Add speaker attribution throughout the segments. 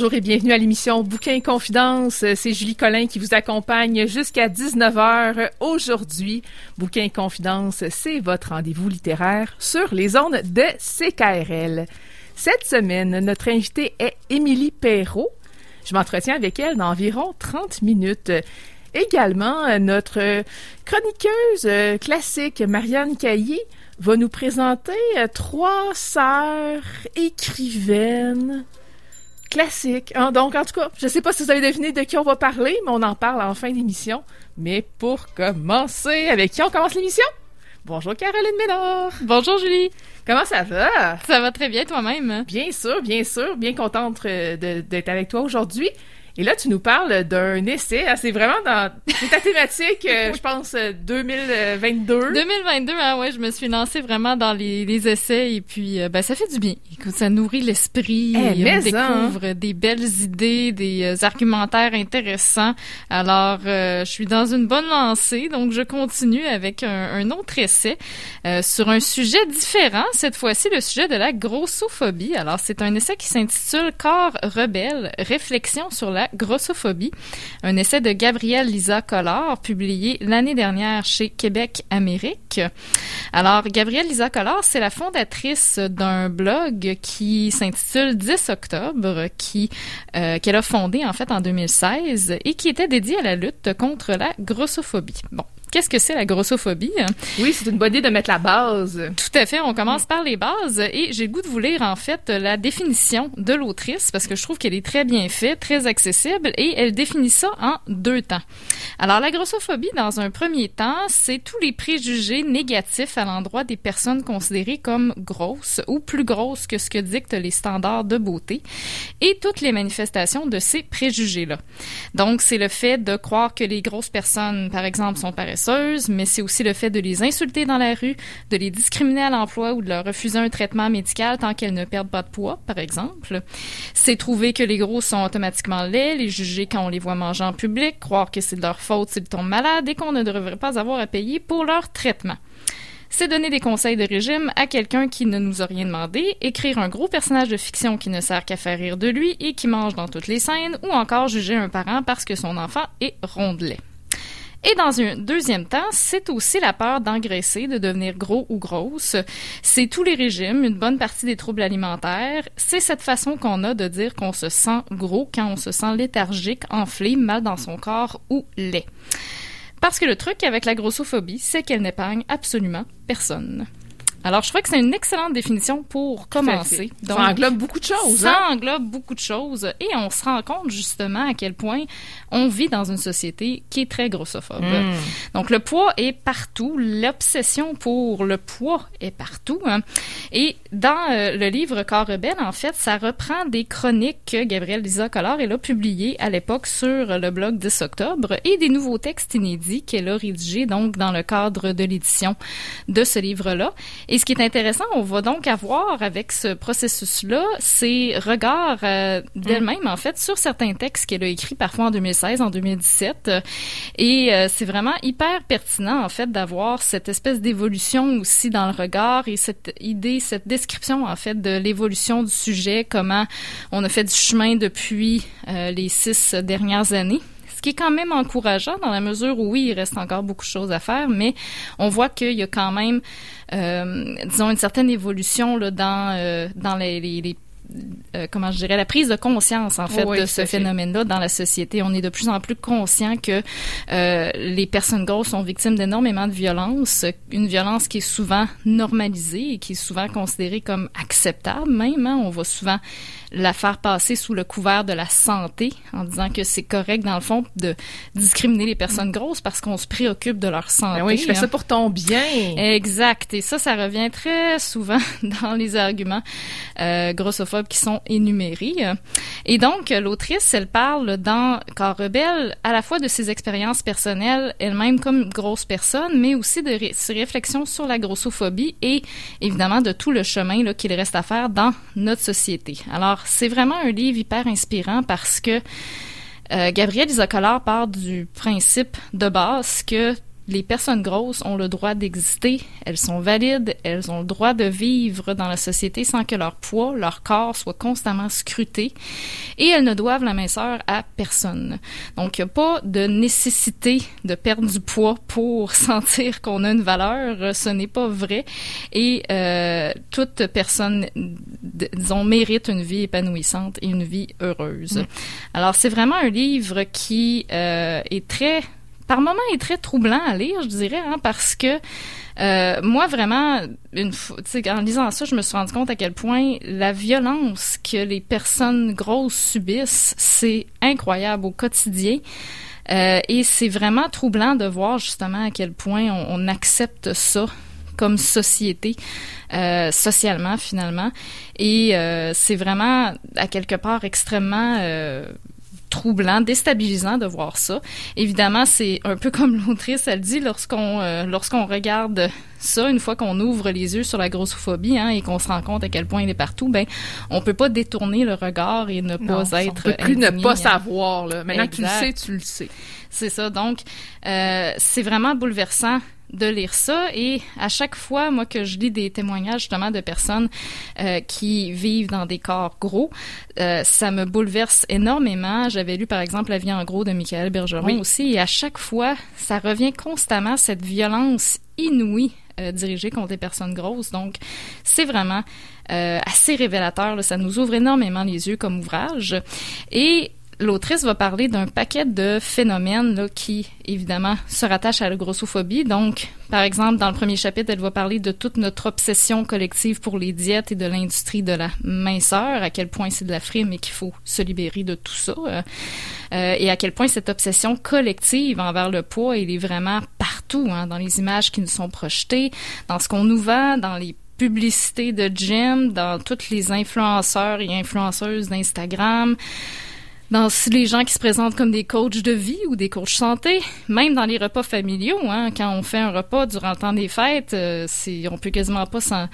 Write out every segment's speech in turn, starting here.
Speaker 1: Bonjour et bienvenue à l'émission Bouquin Confidence. C'est Julie Collin qui vous accompagne jusqu'à 19h aujourd'hui. Bouquin Confidence, c'est votre rendez-vous littéraire sur les ondes de CKRL. Cette semaine, notre invitée est Émilie Perrault. Je m'entretiens avec elle dans environ 30 minutes. Également, notre chroniqueuse classique, Marianne Caillé, va nous présenter trois sœurs écrivaines classique. Hein? Donc, en tout cas, je sais pas si vous avez deviné de qui on va parler, mais on en parle en fin d'émission. Mais pour commencer, avec qui on commence l'émission? Bonjour Caroline Ménard.
Speaker 2: Bonjour Julie.
Speaker 1: Comment ça va?
Speaker 2: Ça va très bien toi-même?
Speaker 1: Bien sûr, bien sûr. Bien contente euh, d'être avec toi aujourd'hui. Et là, tu nous parles d'un essai. Ah, c'est vraiment dans ta thématique, euh, je pense, 2022. Euh,
Speaker 2: 2022, hein, ouais, je me suis lancée vraiment dans les, les essais et puis euh, ben ça fait du bien. Écoute, ça nourrit l'esprit,
Speaker 1: eh, on
Speaker 2: découvre des belles idées, des argumentaires intéressants. Alors, je suis dans une bonne lancée, donc je continue avec un, un autre essai sur un sujet différent. Cette fois-ci, le sujet de la grossophobie. Alors, c'est un essai qui s'intitule Corps rebelle, réflexion sur la grossophobie, un essai de Gabrielle Lisa Collard publié l'année dernière chez Québec Amérique. Alors, Gabrielle Lisa Collard, c'est la fondatrice d'un blog qui s'intitule 10 octobre, qui euh, qu'elle a fondé en fait en 2016 et qui était dédié à la lutte contre la grossophobie. Bon, Qu'est-ce que c'est la grossophobie?
Speaker 1: Oui, c'est une bonne idée de mettre la base.
Speaker 2: Tout à fait. On commence par les bases et j'ai le goût de vous lire en fait la définition de l'autrice parce que je trouve qu'elle est très bien faite, très accessible et elle définit ça en deux temps. Alors la grossophobie, dans un premier temps, c'est tous les préjugés négatifs à l'endroit des personnes considérées comme grosses ou plus grosses que ce que dictent les standards de beauté et toutes les manifestations de ces préjugés-là. Donc c'est le fait de croire que les grosses personnes, par exemple, sont paresseuses mais c'est aussi le fait de les insulter dans la rue, de les discriminer à l'emploi ou de leur refuser un traitement médical tant qu'elles ne perdent pas de poids, par exemple. C'est trouver que les gros sont automatiquement laids, les juger quand on les voit manger en public, croire que c'est de leur faute s'ils tombent malades et qu'on ne devrait pas avoir à payer pour leur traitement c'est donner des conseils de régime à quelqu'un qui ne nous a rien demandé, écrire un gros personnage de fiction qui ne sert qu'à faire rire de lui et qui mange dans toutes les scènes, ou encore juger un parent parce que son enfant est rondelet. Et dans un deuxième temps, c'est aussi la peur d'engraisser, de devenir gros ou grosse. C'est tous les régimes, une bonne partie des troubles alimentaires. C'est cette façon qu'on a de dire qu'on se sent gros quand on se sent léthargique, enflé, mal dans son corps ou laid. Parce que le truc avec la grossophobie, c'est qu'elle n'épargne absolument personne. Alors, je crois que c'est une excellente définition pour commencer.
Speaker 1: Donc, ça englobe beaucoup de choses.
Speaker 2: Ça hein? englobe beaucoup de choses et on se rend compte justement à quel point on vit dans une société qui est très grossophobe. Hmm. Donc, le poids est partout. L'obsession pour le poids est partout. Hein. Et dans euh, le livre Corps rebelle, en fait, ça reprend des chroniques que Gabrielle Lisa Collard elle a publiées à l'époque sur le blog 10 octobre et des nouveaux textes inédits qu'elle a rédigés donc dans le cadre de l'édition de ce livre-là. Et ce qui est intéressant, on va donc avoir avec ce processus-là ses regards euh, d'elle-même, en fait, sur certains textes qu'elle a écrits parfois en 2016, en 2017. Et euh, c'est vraiment hyper pertinent, en fait, d'avoir cette espèce d'évolution aussi dans le regard et cette idée, cette description, en fait, de l'évolution du sujet, comment on a fait du chemin depuis euh, les six dernières années ce qui est quand même encourageant dans la mesure où oui, il reste encore beaucoup de choses à faire, mais on voit qu'il y a quand même, euh, disons, une certaine évolution là, dans, euh, dans les, les, euh, comment je dirais, la prise de conscience, en fait, de ce phénomène-là dans la société. On est de plus en plus conscient que euh, les personnes grosses sont victimes d'énormément de violence, une violence qui est souvent normalisée et qui est souvent considérée comme acceptable même. Hein. On va souvent la faire passer sous le couvert de la santé en disant que c'est correct, dans le fond, de discriminer les personnes grosses parce qu'on se préoccupe de leur santé.
Speaker 1: Ben oui, je fais ça pour ton bien.
Speaker 2: Exact. Et ça, ça revient très souvent dans les arguments euh, grossophobes qui sont énumérés. Et donc, l'autrice, elle parle dans Corps rebelle à la fois de ses expériences personnelles, elle-même comme grosse personne, mais aussi de ses réflexions sur la grossophobie et évidemment de tout le chemin qu'il reste à faire dans notre société. Alors, c'est vraiment un livre hyper inspirant parce que euh, Isocolaire part du principe de base que les personnes grosses ont le droit d'exister, elles sont valides, elles ont le droit de vivre dans la société sans que leur poids, leur corps soit constamment scruté et elles ne doivent la minceur à personne. Donc, il n'y a pas de nécessité de perdre du poids pour sentir qu'on a une valeur, ce n'est pas vrai et euh, toute personne, disons, mérite une vie épanouissante et une vie heureuse. Mm. Alors, c'est vraiment un livre qui euh, est très par moments est très troublant à lire, je dirais, hein, parce que euh, moi, vraiment, en lisant ça, je me suis rendu compte à quel point la violence que les personnes grosses subissent, c'est incroyable au quotidien. Euh, et c'est vraiment troublant de voir justement à quel point on, accepte ça comme société, euh, socialement finalement. Et c'est vraiment à quelque part extrêmement troublant, déstabilisant de voir ça. Évidemment, c'est un peu comme l'autrice, elle dit, lorsqu'on euh, lorsqu'on regarde ça, une fois qu'on ouvre les yeux sur la grossophobie hein, et qu'on se rend compte à quel point il est partout, ben on peut pas détourner le regard et ne pas être.
Speaker 1: On peut plus ne pas savoir. Là. Maintenant que tu le sais, tu le sais.
Speaker 2: C'est ça. Donc, euh, c'est vraiment bouleversant de lire ça. Et à chaque fois moi que je lis des témoignages justement de personnes euh, qui vivent dans des corps gros euh, ça me bouleverse énormément. J'avais lu par exemple La vie en gros de Michael Bergeron aussi. Et à chaque fois ça revient constamment cette violence inouïe euh, dirigée contre les personnes grosses. Donc c'est vraiment assez révélateur ça nous ouvre énormément les yeux comme ouvrage. Et l'autrice va parler d'un paquet de phénomènes là, qui, évidemment, se rattachent à la grossophobie. Donc, par exemple, dans le premier chapitre, elle va parler de toute notre obsession collective pour les diètes et de l'industrie de la minceur, à quel point c'est de la frime et qu'il faut se libérer de tout ça. Euh, euh et à quel point cette obsession collective envers le poids, il est vraiment partout, hein, dans les images qui nous sont projetées, dans ce qu'on nous vend, dans les publicités de gym, dans toutes les influenceurs et influenceuses d'Instagram dans les gens qui se présentent comme des coachs de vie ou des coachs santé, même dans les repas familiaux, hein, quand on fait un repas durant le temps des fêtes, euh, c'est, on peut quasiment pas s'en,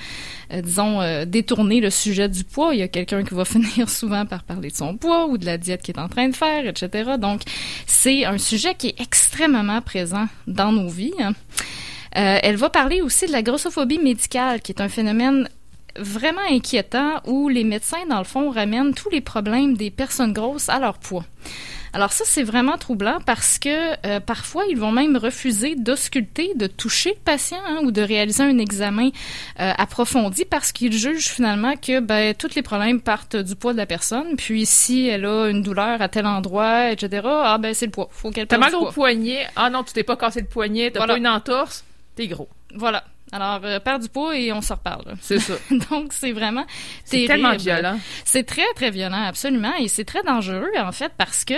Speaker 2: euh, disons, euh, détourner le sujet du poids. Il y a quelqu'un qui va finir souvent par parler de son poids ou de la diète qu'il est en train de faire, etc. Donc, c'est un sujet qui est extrêmement présent dans nos vies. Hein. elle va parler aussi de la grossophobie médicale, qui est un phénomène vraiment inquiétant où les médecins, dans le fond, ramènent tous les problèmes des personnes grosses à leur poids. Alors ça, c'est vraiment troublant parce que euh, parfois, ils vont même refuser d'ausculter, de toucher le patient hein, ou de réaliser un examen euh, approfondi parce qu'ils jugent finalement que ben, tous les problèmes partent du poids de la personne. Puis si elle a une douleur à tel endroit, etc., ah ben c'est le poids. Faut qu'elle
Speaker 1: T'as mal au poignet. Ah non, tu t'es pas cassé le poignet. T'as pas une entorse. T'es gros.
Speaker 2: Voilà. Alors, euh, perd du poids et on se reparle.
Speaker 1: C'est ça.
Speaker 2: Donc, c'est vraiment
Speaker 1: C'est tellement violent.
Speaker 2: C'est très, très violent, absolument. Et c'est très dangereux, en fait, parce que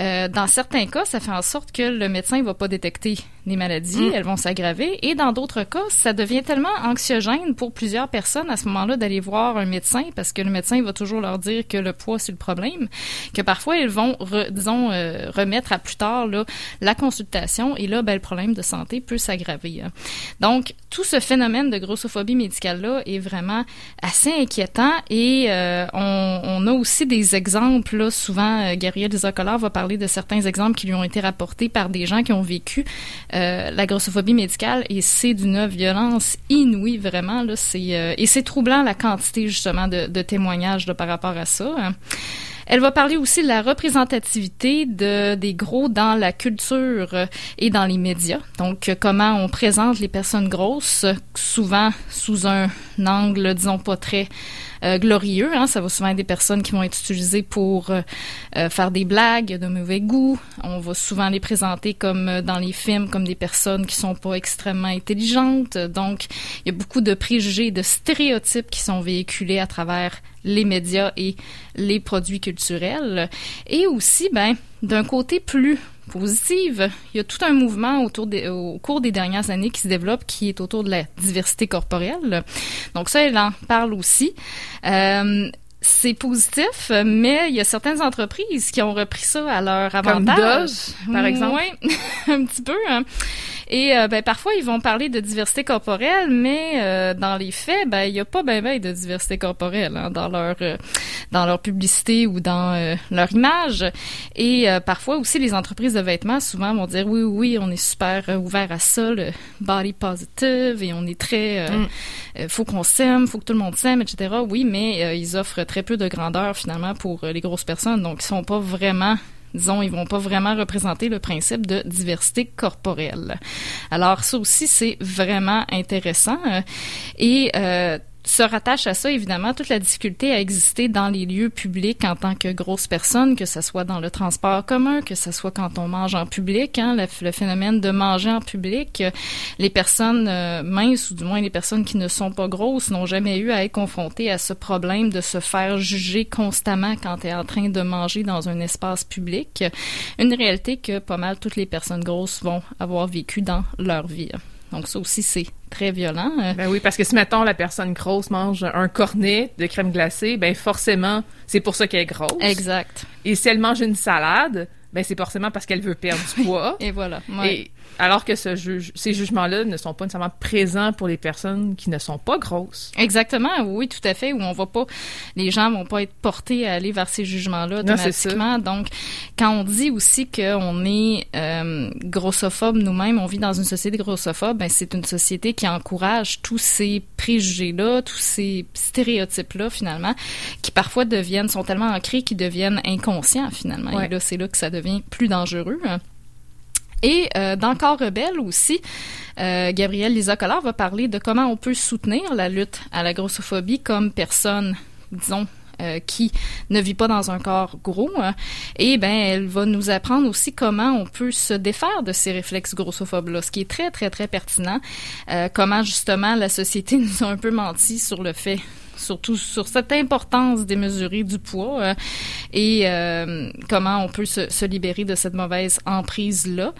Speaker 2: euh, dans certains cas, ça fait en sorte que le médecin ne va pas détecter les maladies, mm. elles vont s'aggraver. Et dans d'autres cas, ça devient tellement anxiogène pour plusieurs personnes à ce moment-là d'aller voir un médecin, parce que le médecin va toujours leur dire que le poids, c'est le problème, que parfois, ils vont, disons, euh, remettre à plus tard là, la consultation. Et là, ben, le problème de santé peut s'aggraver. Hein. Donc, tout ce phénomène de grossophobie médicale-là est vraiment assez inquiétant et euh, on, on, a aussi des exemples. Là, souvent, euh, Gabriel Desacolard va parler de certains exemples qui lui ont été rapportés par des gens qui ont vécu euh, la grossophobie médicale et c'est d'une violence inouïe vraiment. Là, c'est, euh, et c'est troublant la quantité justement de, de témoignages là, par rapport à ça. Elle va parler aussi de la représentativité de, des gros dans la culture et dans les médias. Donc, comment on présente les personnes grosses, souvent sous un angle, disons, pas très glorieux. Hein. Ça va souvent être des personnes qui vont être utilisées pour euh, euh, faire des blagues de mauvais goût. On va souvent les présenter comme dans les films comme des personnes qui sont pas extrêmement intelligentes. Donc, il y a beaucoup de préjugés, de stéréotypes qui sont véhiculés à travers les médias et les produits culturels. Et aussi, ben, d'un côté plus positive. Il y a tout un mouvement autour des, au cours des dernières années qui se développe qui est autour de la diversité corporelle. Donc ça, elle en parle aussi. Euh, c'est positif, mais il y a certaines entreprises qui ont repris ça à leur avantage.
Speaker 1: Comme par exemple.
Speaker 2: Oui, un petit peu. Hein. Et euh, ben, parfois, ils vont parler de diversité corporelle, mais euh, dans les faits, ben, il n'y a pas ben, ben de diversité corporelle hein, dans leur euh, dans leur publicité ou dans leur image. Et parfois aussi, les entreprises de vêtements souvent vont dire oui, oui, on est super ouvert à ça, le body positive, et on est très, mm. faut qu'on s'aime, faut que tout le monde s'aime, etc. Oui, mais ils offrent très peu de grandeur finalement pour les grosses personnes, donc ils sont pas vraiment disons, ils vont pas vraiment représenter le principe de diversité corporelle. Alors ça aussi, c'est vraiment intéressant. Et euh, se rattache à ça, évidemment, toute la difficulté à exister dans les lieux publics en tant que grosse personne, que ce soit dans le transport commun, que ce soit quand on mange en public, hein, le, phénomène de manger en public. Les personnes euh, minces, ou du moins les personnes qui ne sont pas grosses, n'ont jamais eu à être confrontées à ce problème de se faire juger constamment quand tu es en train de manger dans un espace public. Une réalité que pas mal toutes les personnes grosses vont avoir vécu dans leur vie. Donc ça aussi, c'est très violent.
Speaker 1: Ben oui, parce que si, mettons, la personne grosse mange un cornet de crème glacée, ben forcément, c'est pour ça qu'elle est grosse.
Speaker 2: Exact.
Speaker 1: Et si elle mange une salade, ben c'est forcément parce qu'elle veut perdre du poids.
Speaker 2: Et voilà.
Speaker 1: Alors que ce juge, ces jugements-là ne sont pas nécessairement présents pour les personnes qui ne sont pas grosses.
Speaker 2: Exactement, oui, tout à fait. Où on va pas, les gens vont pas être portés à aller vers ces jugements-là automatiquement. Donc, quand on dit aussi qu'on est euh, grossophobe nous-mêmes, on vit dans une société grossophobe, ben c'est une société qui encourage tous ces préjugés-là, tous ces stéréotypes-là finalement, qui parfois deviennent, sont tellement ancrés qu'ils deviennent inconscients finalement. Et là, c'est là que ça devient plus dangereux. Et euh, dans Corps rebelle aussi, euh, Gabrielle Lisa Collard va parler de comment on peut soutenir la lutte à la grossophobie comme personne, disons, euh, qui ne vit pas dans un corps gros. Hein. Et ben, elle va nous apprendre aussi comment on peut se défaire de ces réflexes grossophobes-là, ce qui est très, très, très pertinent. Euh, comment justement la société nous a un peu menti sur le fait surtout sur cette importance démesurée du poids euh, et euh, comment on peut se, libérer de cette mauvaise emprise là.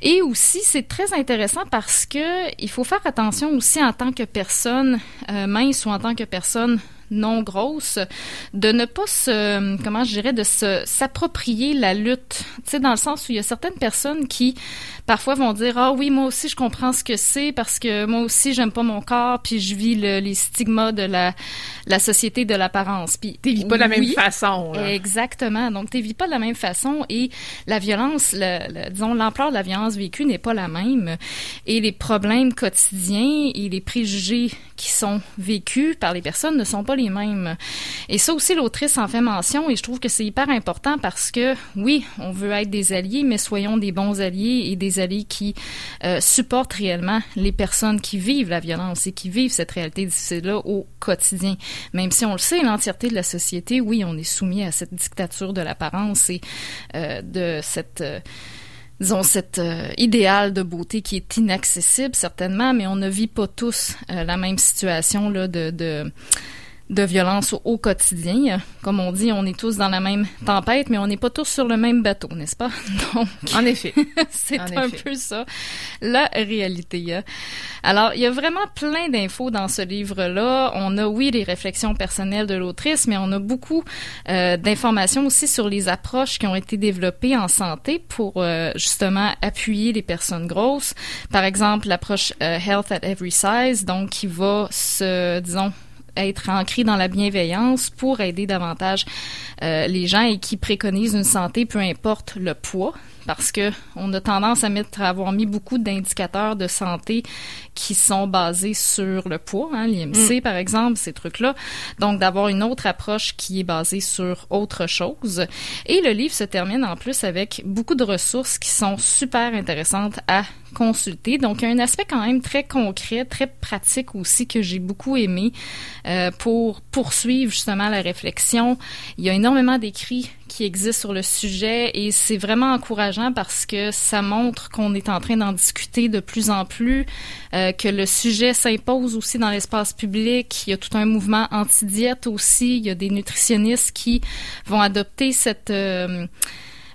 Speaker 2: Et aussi, c'est très intéressant parce que il faut faire attention aussi en tant que personne euh, mince ou en tant que personne non grosse, de ne pas se, comment je dirais, de se s'approprier la lutte. Tu sais, dans le sens où il y a certaines personnes qui parfois vont dire ah oui moi aussi je comprends ce que c'est parce que moi aussi j'aime pas mon corps puis je vis le, les stigmas de la la société de l'apparence. Puis
Speaker 1: tu vis pas de la même façon
Speaker 2: exactement. Donc tu vis pas de la même façon et la violence le, disons l'ampleur de la violence vécue n'est pas la même. Et les problèmes quotidiens et les préjugés qui sont vécus par les personnes ne sont pas les mêmes et ça aussi l'autrice en fait mention et je trouve que c'est hyper important parce que oui on veut être des alliés mais soyons des bons alliés et des alliés qui euh, supportent réellement les personnes qui vivent la violence et qui vivent cette réalité difficile-là au quotidien. Même si on le sait, l'entièreté de la société, oui, on est soumis à cette dictature de l'apparence et euh, de cette... Euh, disons, cet idéal de beauté qui est inaccessible, certainement, mais on ne vit pas tous la même situation là, de de violence au, quotidien. Comme on dit, on est tous dans la même tempête, mais on n'est pas tous sur le même bateau, n'est-ce pas?
Speaker 1: Donc, en effet,
Speaker 2: c'est un peu ça la réalité. Hein. Alors, il y a vraiment plein d'infos dans ce livre-là. On a, oui, les réflexions personnelles de l'autrice, mais on a beaucoup euh, d'informations aussi sur les approches qui ont été développées en santé pour euh, justement appuyer les personnes grosses. Par exemple, l'approche euh, Health at Every Size, donc qui va se, disons, être ancré dans la bienveillance pour aider davantage euh, les gens et qui préconisent une santé, peu importe le poids, parce que on a tendance à mettre, à avoir mis beaucoup d'indicateurs de santé qui sont basés sur le poids, hein, l'IMC mm. par exemple, ces trucs-là. Donc d'avoir une autre approche qui est basée sur autre chose. Et le livre se termine en plus avec beaucoup de ressources qui sont super intéressantes à consulter. Donc, il y a un aspect quand même très concret, très pratique aussi que j'ai beaucoup aimé euh, pour poursuivre justement la réflexion. Il y a énormément d'écrits qui existent sur le sujet et c'est vraiment encourageant parce que ça montre qu'on est en train d'en discuter de plus en plus, euh, que le sujet s'impose aussi dans l'espace public. Il y a tout un mouvement anti-diète aussi. Il y a des nutritionnistes qui vont adopter cette euh,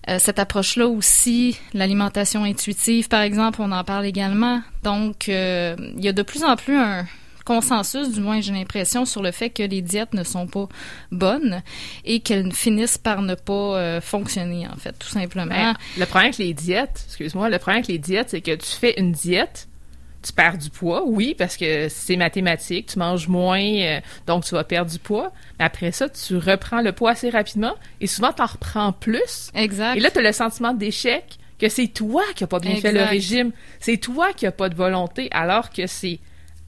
Speaker 2: euh, cette approche-là aussi, l'alimentation intuitive, par exemple, on en parle également. Donc, euh, il y a de plus en plus un consensus, du moins j'ai l'impression, sur le fait que les diètes ne sont pas bonnes et qu'elles finissent par ne pas euh, fonctionner, en fait, tout simplement. Ben,
Speaker 1: le problème avec les diètes, excuse-moi, le problème avec les diètes, c'est que tu fais une diète, tu perds du poids, oui, parce que c'est mathématique, tu manges moins, euh, donc tu vas perdre du poids. Mais après ça, tu reprends le poids assez rapidement et souvent, tu en reprends plus.
Speaker 2: Exact.
Speaker 1: Et là, tu as le sentiment d'échec que c'est toi qui n'as pas bien fait le régime. C'est toi qui n'as pas de volonté, alors que c'est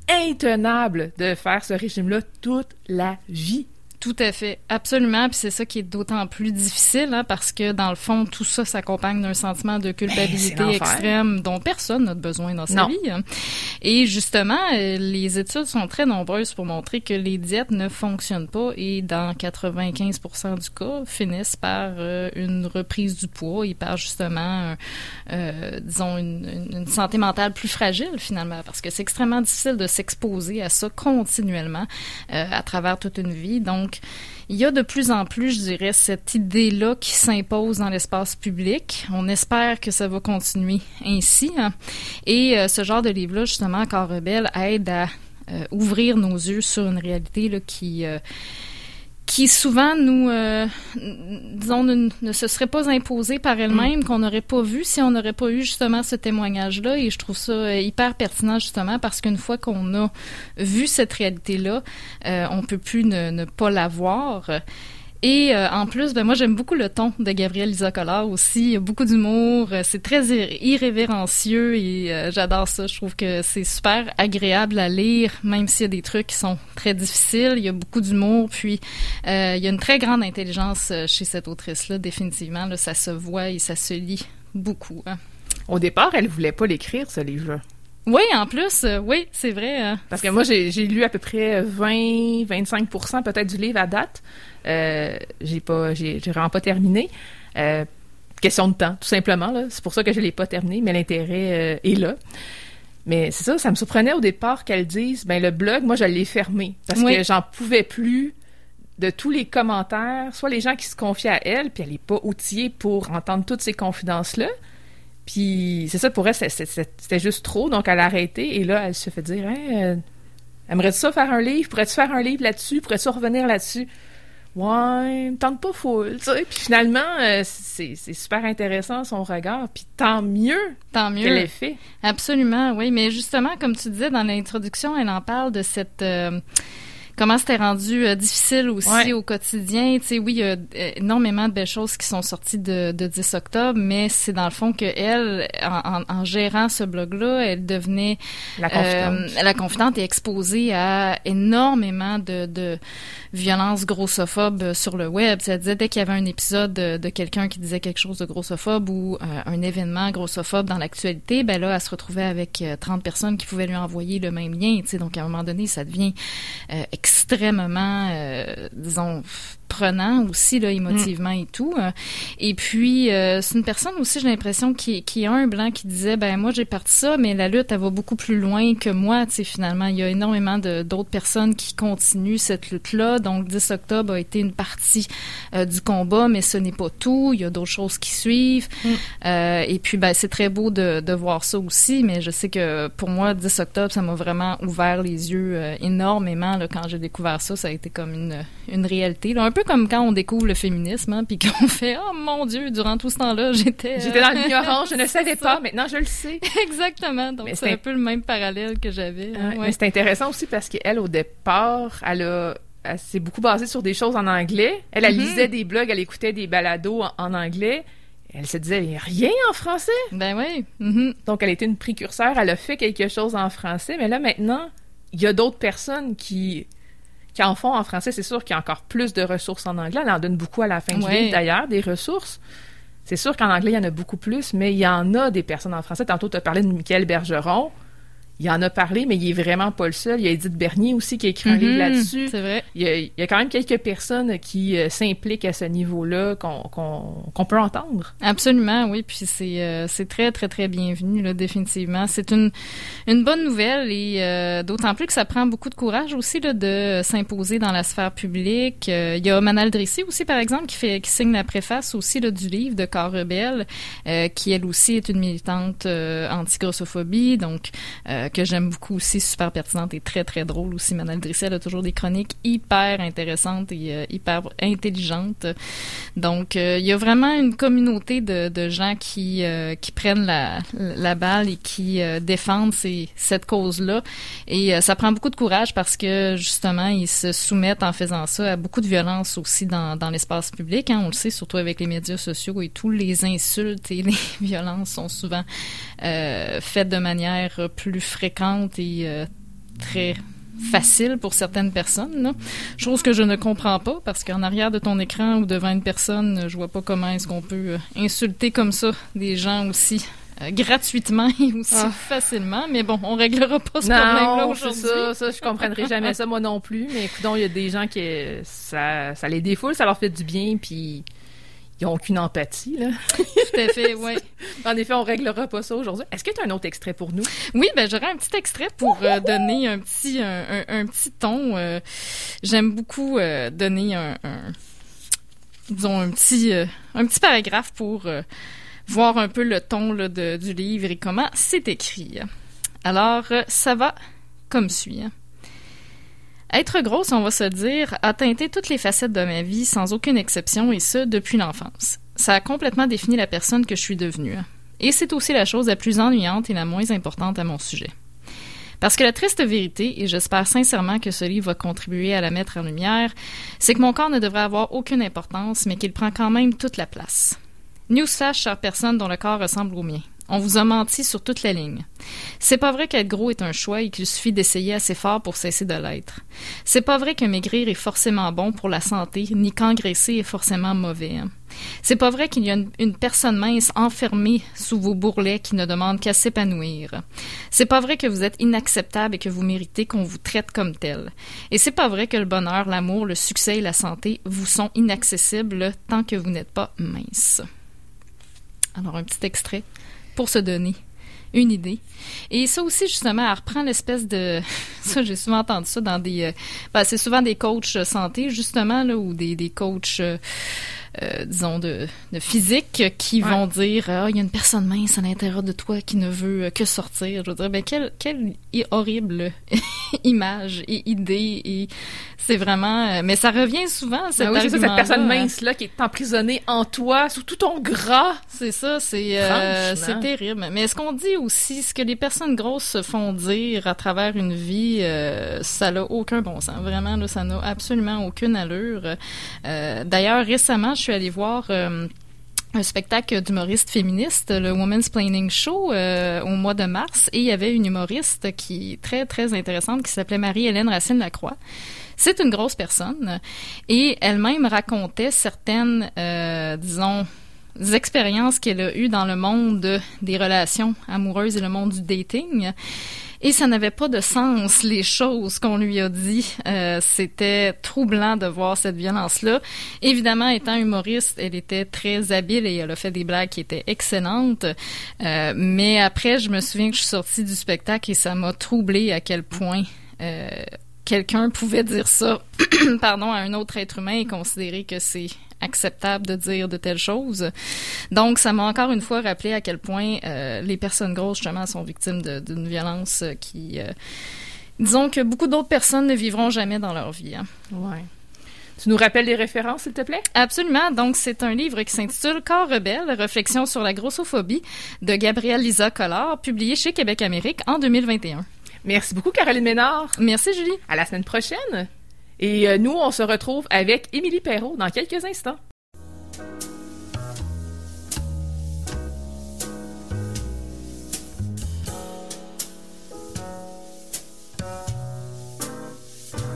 Speaker 1: intenable de faire ce régime-là toute la vie.
Speaker 2: Tout à fait, absolument. Puis c'est ça qui est d'autant plus difficile, hein, parce que dans le fond, tout ça s'accompagne d'un sentiment de culpabilité ben, extrême dont personne n'a besoin dans sa vie. Hein. Et justement, euh, les études sont très nombreuses pour montrer que les diètes ne fonctionnent pas et dans 95% du cas finissent par euh, une reprise du poids et par justement, euh, disons, une, une, santé mentale plus fragile finalement, parce que c'est extrêmement difficile de s'exposer à ça continuellement à travers toute une vie. Donc donc, il y a de plus en plus, je dirais, cette idée-là qui s'impose dans l'espace public. On espère que ça va continuer ainsi. Hein. Et euh, ce genre de livre-là, justement, Corps rebelle, aide à euh, ouvrir nos yeux sur une réalité qui euh, qui souvent nous, euh, disons, ne, se serait pas imposée par elle-même, mm. qu'on n'aurait pas vu si on n'aurait pas eu justement ce témoignage-là. Et je trouve ça euh, hyper pertinent justement parce qu'une fois qu'on a vu cette réalité-là, euh, on peut plus ne, ne pas la voir. Et euh, en plus, ben moi j'aime beaucoup le ton de Gabriel Lisa Collard aussi. Il y a beaucoup d'humour, euh, c'est très irrévérencieux et euh, j'adore ça. Je trouve que c'est super agréable à lire, même s'il y a des trucs qui sont très difficiles. Il y a beaucoup d'humour, puis il y a une très grande intelligence chez cette autrice-là, définitivement. Là, ça se voit et ça se lit beaucoup. Hein.
Speaker 1: Au départ, elle voulait pas l'écrire, ce livre-là.
Speaker 2: Oui, en plus, oui, c'est vrai. Hein.
Speaker 1: Parce que moi, j'ai lu à peu près 20-25% peut-être du livre à date. Euh, j'ai pas, j'ai vraiment pas terminé. Euh, question de temps, tout simplement. C'est pour ça que je l'ai pas terminé, mais l'intérêt euh, est là. Mais c'est ça, ça me surprenait au départ qu'elle dise, ben le blog, moi je l'ai fermé parce que j'en pouvais plus de tous les commentaires, soit les gens qui se confiaient à elle, puis elle n'est pas outillée pour entendre toutes ces confidences-là. Puis c'est ça, pour elle, c'était juste trop, donc elle a arrêté, et là, elle se fait dire, hein, aimerais-tu ça faire un livre? Pourrais-tu faire un livre là-dessus? Pourrais-tu revenir là-dessus? Ouais, me tente pas full, tu sais. Puis finalement, euh, c'est super intéressant son regard, puis tant mieux,
Speaker 2: tant mieux
Speaker 1: qu'elle ait fait.
Speaker 2: Absolument, oui. Mais justement, comme tu disais dans l'introduction, elle en parle de cette euh, comment c'était rendu euh, difficile aussi au quotidien. Tu sais, oui, il y a euh, énormément de belles choses qui sont sorties de, de 10 octobre, mais c'est dans le fond que elle, en, en, gérant ce blog-là, elle devenait
Speaker 1: la confidente.
Speaker 2: Euh, la confidente et exposée à énormément de, de violences grossophobes sur le web. Ça disait dès qu'il y avait un épisode de, de quelqu'un qui disait quelque chose de grossophobe ou un événement grossophobe dans l'actualité, ben là, elle se retrouvait avec 30 personnes qui pouvaient lui envoyer le même lien. Tu sais, donc à un moment donné, ça devient extrêmement, euh, disons, prenant aussi là émotivement et tout. Euh. Et puis euh, c'est une personne aussi j'ai l'impression qui qui est humble hein, qui disait ben moi j'ai parti ça mais la lutte elle va beaucoup plus loin que moi tu sais finalement il y a énormément de d'autres personnes qui continuent cette lutte là donc 10 octobre a été une partie euh, du combat mais ce n'est pas tout il y a d'autres choses qui suivent mm. et puis ben c'est très beau de, de voir ça aussi mais je sais que pour moi 10 octobre ça m'a vraiment ouvert les yeux énormément là, quand j'ai découvert ça ça a été comme une une réalité là, un peu comme quand on découvre le féminisme, hein, puis qu'on fait oh mon Dieu, durant tout ce temps-là, j'étais
Speaker 1: euh, j'étais dans l'ignorance, je ne savais pas, maintenant je le sais.
Speaker 2: Exactement. Donc c'est un peu le même parallèle que j'avais.
Speaker 1: Mais c'est intéressant aussi parce qu'elle au départ, elle a s'est beaucoup basée sur des choses en anglais. Elle, elle mm-hmm. lisait des blogs, elle écoutait des balados en, anglais. Elle se disait rien en français.
Speaker 2: Ben oui. Mm-hmm.
Speaker 1: Donc elle était une précurseur, elle a fait quelque chose en français, mais là maintenant, il y a d'autres personnes qui qui en font en français, c'est sûr qu'il y a encore plus de ressources en anglais. Elle en donne beaucoup à la fin du livre, d'ailleurs, des ressources. C'est sûr qu'en anglais, il y en a beaucoup plus, mais il y en a des personnes en français. Tantôt, tu as parlé de Michael Bergeron il en a parlé, mais il est vraiment pas le seul. Il y a Edith Bernier aussi qui a écrit un livre
Speaker 2: Mhm,
Speaker 1: là-dessus.
Speaker 2: C'est vrai.
Speaker 1: Il y, a, il y a quand même quelques personnes qui euh, s'impliquent à ce niveau-là qu'on qu'on- qu'on peut entendre.
Speaker 2: Absolument, oui. Puis c'est euh, c'est très très très bienvenu là, définitivement. C'est une une bonne nouvelle et euh, d'autant plus que ça prend beaucoup de courage aussi là, de s'imposer dans la sphère publique. Euh, Il y a Manal Drissi aussi par exemple qui fait qui signe la préface aussi là, du livre de Corps rebelle, euh, qui elle aussi est une militante euh, anti-grossophobie, donc euh, que j'aime beaucoup aussi, super pertinente et très très drôle aussi. Manal Drissi elle a toujours des chroniques hyper intéressantes et euh, hyper intelligentes. Donc, euh, il y a vraiment une communauté de, de gens qui, euh, qui prennent la, la balle et qui euh, défendent ces, cette cause-là. Et euh, ça prend beaucoup de courage parce que, justement, ils se soumettent en faisant ça à beaucoup de violence aussi dans, dans l'espace public. Hein, on le sait, surtout avec les médias sociaux et tout. Les insultes et les violences sont souvent euh, faites de manière plus fréquente et euh, très facile pour certaines personnes. Là. Chose que je ne comprends pas parce qu'en arrière de ton écran ou devant une personne, je vois pas comment est-ce qu'on peut euh, insulter comme ça des gens aussi euh, gratuitement et aussi
Speaker 1: Ah.
Speaker 2: facilement. Mais bon, on réglera pas ce problème-là aujourd'hui.
Speaker 1: ça, ça, je comprendrai jamais ça moi non plus. Mais écoute, il y a des gens qui ça, ça les défoule, ça leur fait du bien, puis ils ont aucune empathie là.
Speaker 2: Tout à fait, oui.
Speaker 1: En effet, on réglera pas ça aujourd'hui. Est-ce que tu as un autre extrait pour nous?
Speaker 2: Oui, ben j'aurais un petit extrait pour euh, donner un petit un, un- un petit ton. euh, J'aime beaucoup euh, donner un, un- disons un petit un petit paragraphe pour voir un peu le ton là, de- du livre et comment c'est écrit. Alors ça va comme suit. Être grosse, on va se dire, a teinté toutes les facettes de ma vie sans aucune exception et ce depuis l'enfance. Ça a complètement défini la personne que je suis devenue. Et c'est aussi la chose la plus ennuyante et la moins importante à mon sujet. Parce que la triste vérité, et j'espère sincèrement que ce livre va contribuer à la mettre en lumière, c'est que mon corps ne devrait avoir aucune importance, mais qu'il prend quand même toute la place. Newsflash, chère personne dont le corps ressemble au mien. On vous a menti sur toute la ligne. C'est pas vrai qu'être gros est un choix et qu'il suffit d'essayer assez fort pour cesser de l'être. C'est pas vrai que maigrir est forcément bon pour la santé, ni qu'engraisser est forcément mauvais. hein. C'est pas vrai qu'il y a une, personne mince enfermée sous vos bourrelets qui ne demande qu'à s'épanouir. C'est pas vrai que vous êtes inacceptable et que vous méritez qu'on vous traite comme tel. Et c'est pas vrai que le bonheur, l'amour, le succès et la santé vous sont inaccessibles tant que vous n'êtes pas mince. Alors un petit extrait pour se donner une idée. Et ça aussi, justement, elle reprend l'espèce de... Ça, j'ai souvent entendu ça dans des... euh, ben, c'est souvent des coachs santé, justement, là, ou des, des coachs... euh, euh, disons, de, de physique qui
Speaker 1: Ouais.
Speaker 2: vont dire Ah, il y a une personne mince à l'intérieur de toi qui ne veut euh, que sortir. Je veux dire, ben, quelle, quelle horrible image et idée. Et c'est vraiment. euh, mais ça revient souvent, cet
Speaker 1: Ah oui, c'est ça, cette personne
Speaker 2: hein.
Speaker 1: mince là qui est emprisonnée en toi, sous tout ton gras.
Speaker 2: C'est ça, c'est euh, terrible. Mais ce qu'on dit aussi, ce que les personnes grosses se font dire à travers une vie, euh, ça n'a aucun bon sens. Vraiment, là, ça n'a absolument aucune allure. Euh, D'ailleurs, récemment, je suis allée voir. euh, un spectacle d'humoristes féministes, le Women's Planning Show, euh, au mois de mars, et il y avait une humoriste qui est très, très intéressante, qui s'appelait Marie-Hélène Racine-Lacroix. C'est une grosse personne, et elle-même racontait certaines, euh, disons, expériences qu'elle a eues dans le monde des relations amoureuses et le monde du dating. Et ça n'avait pas de sens, les choses qu'on lui a dit. Euh, C'était troublant de voir cette violence-là. Évidemment, étant humoriste, elle était très habile et elle a fait des blagues qui étaient excellentes. Euh, mais après, je me souviens que je suis sortie du spectacle et ça m'a troublée à quel point euh, quelqu'un pouvait dire ça pardon, à un autre être humain et considérer que c'est acceptable de dire de telles choses. Donc, ça m'a encore une fois rappelé à quel point euh, les personnes grosses, justement, sont victimes d'une violence euh, qui... euh, disons que beaucoup d'autres personnes ne vivront jamais dans leur vie. hein.
Speaker 1: Ouais. Tu nous rappelles les références, s'il te plaît?
Speaker 2: Absolument. Donc, c'est un livre qui s'intitule Corps rebelle, réflexion sur la grossophobie de Gabrielle Lisa Collard, publié chez Québec Amérique en 2021.
Speaker 1: Merci beaucoup, Caroline Ménard.
Speaker 2: Merci, Julie.
Speaker 1: À la semaine prochaine. Et euh, nous, on se retrouve avec Émilie Perrault dans quelques instants.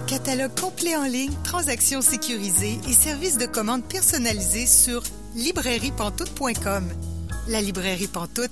Speaker 3: Catalogue complet en ligne, transactions sécurisées et services de commande personnalisés sur librairiepantoute.com. La librairie Pantoute,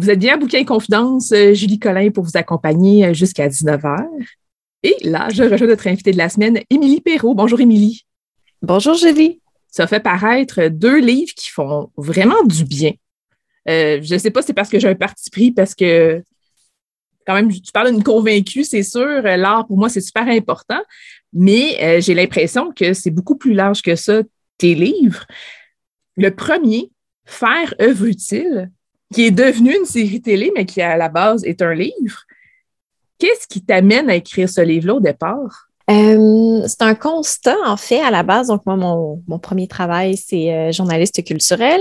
Speaker 1: Vous êtes bien à Bouquin Confidence, euh, Julie Collin pour vous accompagner euh, jusqu'à 19h. Et là, je rejoins notre invitée de la semaine, Émilie Perrault. Bonjour Émilie.
Speaker 4: Bonjour Julie.
Speaker 1: Ça fait paraître deux livres qui font vraiment du bien. Euh, je ne sais pas si c'est parce que j'ai un parti pris, parce que quand même, tu parles d'une convaincue, c'est sûr. L'art, pour moi, c'est super important. Mais j'ai l'impression que c'est beaucoup plus large que ça, tes livres. Le premier, Faire œuvre utile, qui est devenu une série télé, mais qui à la base est un livre. Qu'est-ce qui t'amène à écrire ce livre-là au départ?
Speaker 4: Euh, c'est un constat, en fait, à la base. Donc, moi, mon, premier travail, c'est euh, journaliste culturel.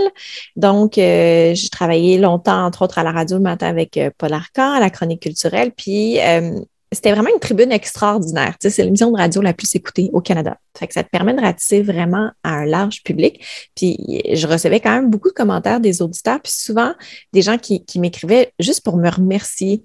Speaker 4: Donc, euh, j'ai travaillé longtemps, entre autres, à la radio le matin avec Paul Arcan, à la chronique culturelle. Puis, c'était vraiment une tribune extraordinaire. Tu sais, c'est l'émission de radio la plus écoutée au Canada. Fait que ça te permet de ratisser vraiment à un large public. Puis je recevais quand même beaucoup de commentaires des auditeurs, puis souvent des gens qui, m'écrivaient juste pour me remercier.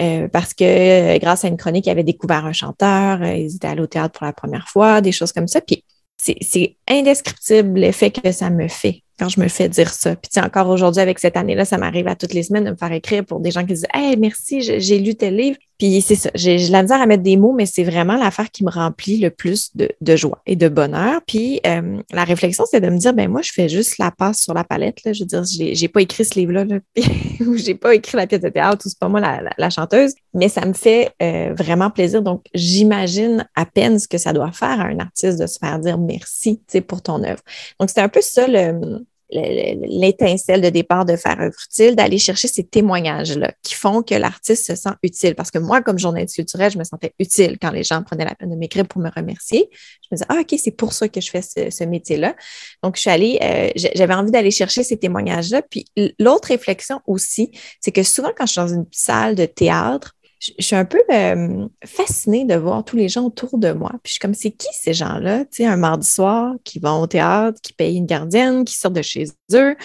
Speaker 4: Euh, parce que euh, grâce à une chronique, ils avaient découvert un chanteur, euh, ils étaient allés au théâtre pour la première fois, des choses comme ça. Puis c'est indescriptible l'effet que ça me fait quand je me fais dire ça. Puis encore aujourd'hui, avec cette année-là, ça m'arrive à toutes les semaines de me faire écrire pour des gens qui disent Hey, merci, j'ai lu tel livre. Puis c'est ça, j'ai la misère à mettre des mots, mais c'est vraiment l'affaire qui me remplit le plus de, joie et de bonheur. Puis euh, la réflexion, c'est de me dire, ben moi, je fais juste la passe sur la palette. Je veux dire, j'ai pas écrit ce livre-là, là, ou j'ai pas écrit la pièce de théâtre, ou c'est pas moi la, chanteuse, mais ça me fait euh, vraiment plaisir. Donc, j'imagine à peine ce que ça doit faire à un artiste de se faire dire merci pour ton œuvre. Donc, c'est un peu ça le l'étincelle de départ de faire œuvre utile, d'aller chercher ces témoignages-là qui font que l'artiste se sent utile. Parce que moi, comme journaliste culturelle, je me sentais utile quand les gens prenaient la peine de m'écrire pour me remercier. Je me disais, ah, OK, c'est pour ça que je fais ce, métier-là. Donc, je suis allée, euh, j'avais envie d'aller chercher ces témoignages-là. Puis, l'autre réflexion aussi, c'est que souvent, quand je suis dans une salle de théâtre, je suis un peu euh, fascinée de voir tous les gens autour de moi. Puis je suis comme, c'est qui ces gens-là? Tu sais, un mardi soir, qui vont au théâtre, qui payent une gardienne, qui sortent de chez eux.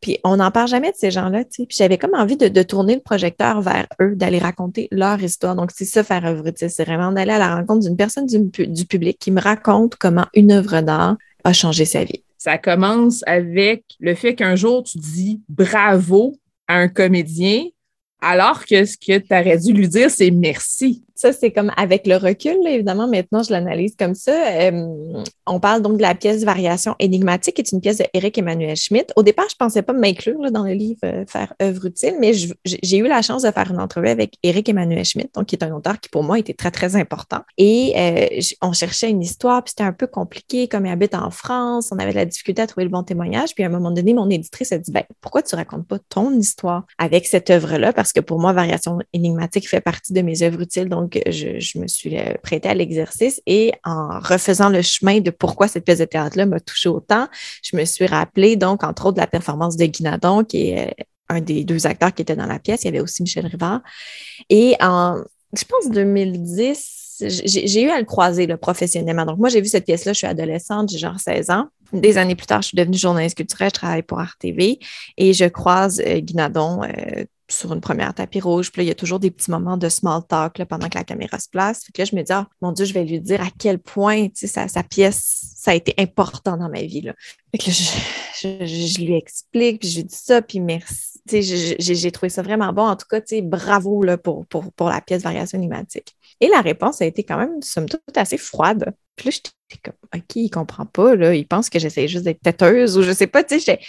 Speaker 4: Puis on n'en parle jamais de ces gens-là, tu sais. Puis j'avais comme envie de, tourner le projecteur vers eux, d'aller raconter leur histoire. Donc, c'est ça, faire œuvre utile. C'est vraiment d'aller à la rencontre d'une personne du public qui me raconte comment une œuvre d'art a changé sa vie.
Speaker 1: Ça commence avec le fait qu'un jour, tu dis bravo à un comédien alors que ce que tu aurais dû lui dire, c'est merci.
Speaker 4: Ça, c'est comme avec le recul, évidemment, maintenant je l'analyse comme ça. Euh, on parle donc de la pièce Variation énigmatique, qui est une pièce de Emmanuel Schmitt. Au départ, je ne pensais pas m'inclure dans le livre euh, Faire œuvre utile, mais j'ai eu la chance de faire une entrevue avec Eric Emmanuel Schmitt, donc, qui est un auteur qui, pour moi, était très, très important. Et euh, on cherchait une histoire, puis c'était un peu compliqué, comme il habite en France, on avait de la difficulté à trouver le bon témoignage. Puis à un moment donné, mon éditrice a dit ben, Pourquoi tu ne racontes pas ton histoire avec cette œuvre-là? Parce que pour moi, Variation énigmatique fait partie de mes œuvres utiles. Donc, je, me suis euh, prêtée à l'exercice et en refaisant le chemin de pourquoi cette pièce de théâtre-là m'a touchée autant, je me suis rappelée, donc, entre autres, la performance de Guinadon, qui est euh, un des deux acteurs qui étaient dans la pièce. Il y avait aussi Michel Rivard. Et en, je pense, 2010, j'ai eu à le croiser le professionnellement. Donc, moi, j'ai vu cette pièce-là, je suis adolescente, j'ai genre 16 ans. Des années plus tard, je suis devenue journaliste culturelle, je travaille pour RTV et je croise euh, Guinadon sur une première tapis rouge. Puis là, il y a toujours des petits moments de small talk là, pendant que la caméra se place. Puis là, je me dis, oh, mon Dieu, je vais lui dire à quel point sa, sa pièce, ça a été important dans ma vie. Là. Fait que je, je, lui explique, puis je lui dis ça, puis merci. J'ai trouvé ça vraiment bon. En tout cas, bravo là, pour la pièce Variation climatique. Et la réponse a été quand même, somme toute, assez froide. Puis là, j'étais comme, OK, il comprend pas, là. Il pense que j'essaie juste d'être têteuse ou je sais pas, tu sais,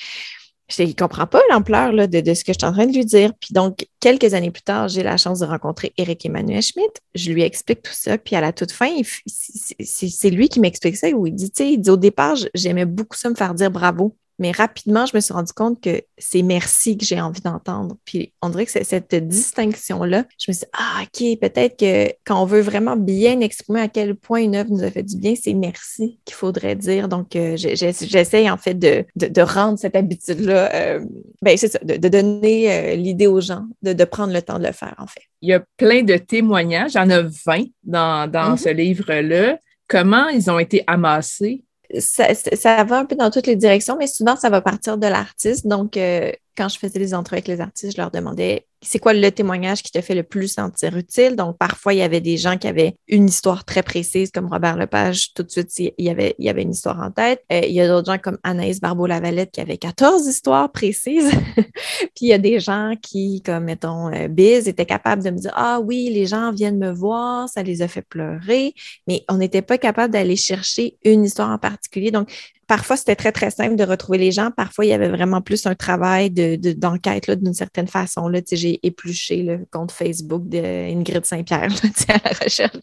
Speaker 4: je ne comprends pas l'ampleur de, de, ce que je suis en train de lui dire. Puis donc, quelques années plus tard, j'ai la chance de rencontrer Eric Emmanuel Schmidt. Je lui explique tout ça. Puis à la toute fin, c'est lui qui m'explique ça où il dit, tu sais, il dit au départ, j'aimais beaucoup ça me faire dire bravo. Mais rapidement, je me suis rendu compte que c'est merci que j'ai envie d'entendre. Puis on dirait que c'est cette distinction-là, je me suis dit, ah, OK, peut-être que quand on veut vraiment bien exprimer à quel point une œuvre nous a fait du bien, c'est merci qu'il faudrait dire. Donc, euh, j'essaie en fait de, de, rendre cette habitude-là, euh, ben, c'est ça, de, de donner euh, l'idée aux gens, de, de prendre le temps de le faire, en fait.
Speaker 1: Il y a plein de témoignages, il y en a 20 dans, dans mm-hmm. ce livre-là. Comment ils ont été amassés?
Speaker 4: Ça, ça, va un peu dans toutes les directions, mais souvent, ça va partir de l'artiste. Donc, euh, quand je faisais les entrevues avec les artistes, je leur demandais c'est quoi le témoignage qui te fait le plus sentir utile? Donc, parfois, il y avait des gens qui avaient une histoire très précise, comme Robert Lepage, tout de suite, il y avait, une histoire en tête. Euh, il y a d'autres gens comme Anaïs Barbeau-Lavalette qui avait 14 histoires précises. Puis, il y a des gens qui, comme, mettons, euh, Biz, étaient capables de me dire Ah oui, les gens viennent me voir, ça les a fait pleurer. Mais on n'était pas capable d'aller chercher une histoire en particulier. Donc, Parfois, c'était très, très simple de retrouver les gens. Parfois, il y avait vraiment plus un travail d'enquête de, d'une certaine façon. J'ai épluché le compte Facebook d'Ingrid Saint-Pierre à la recherche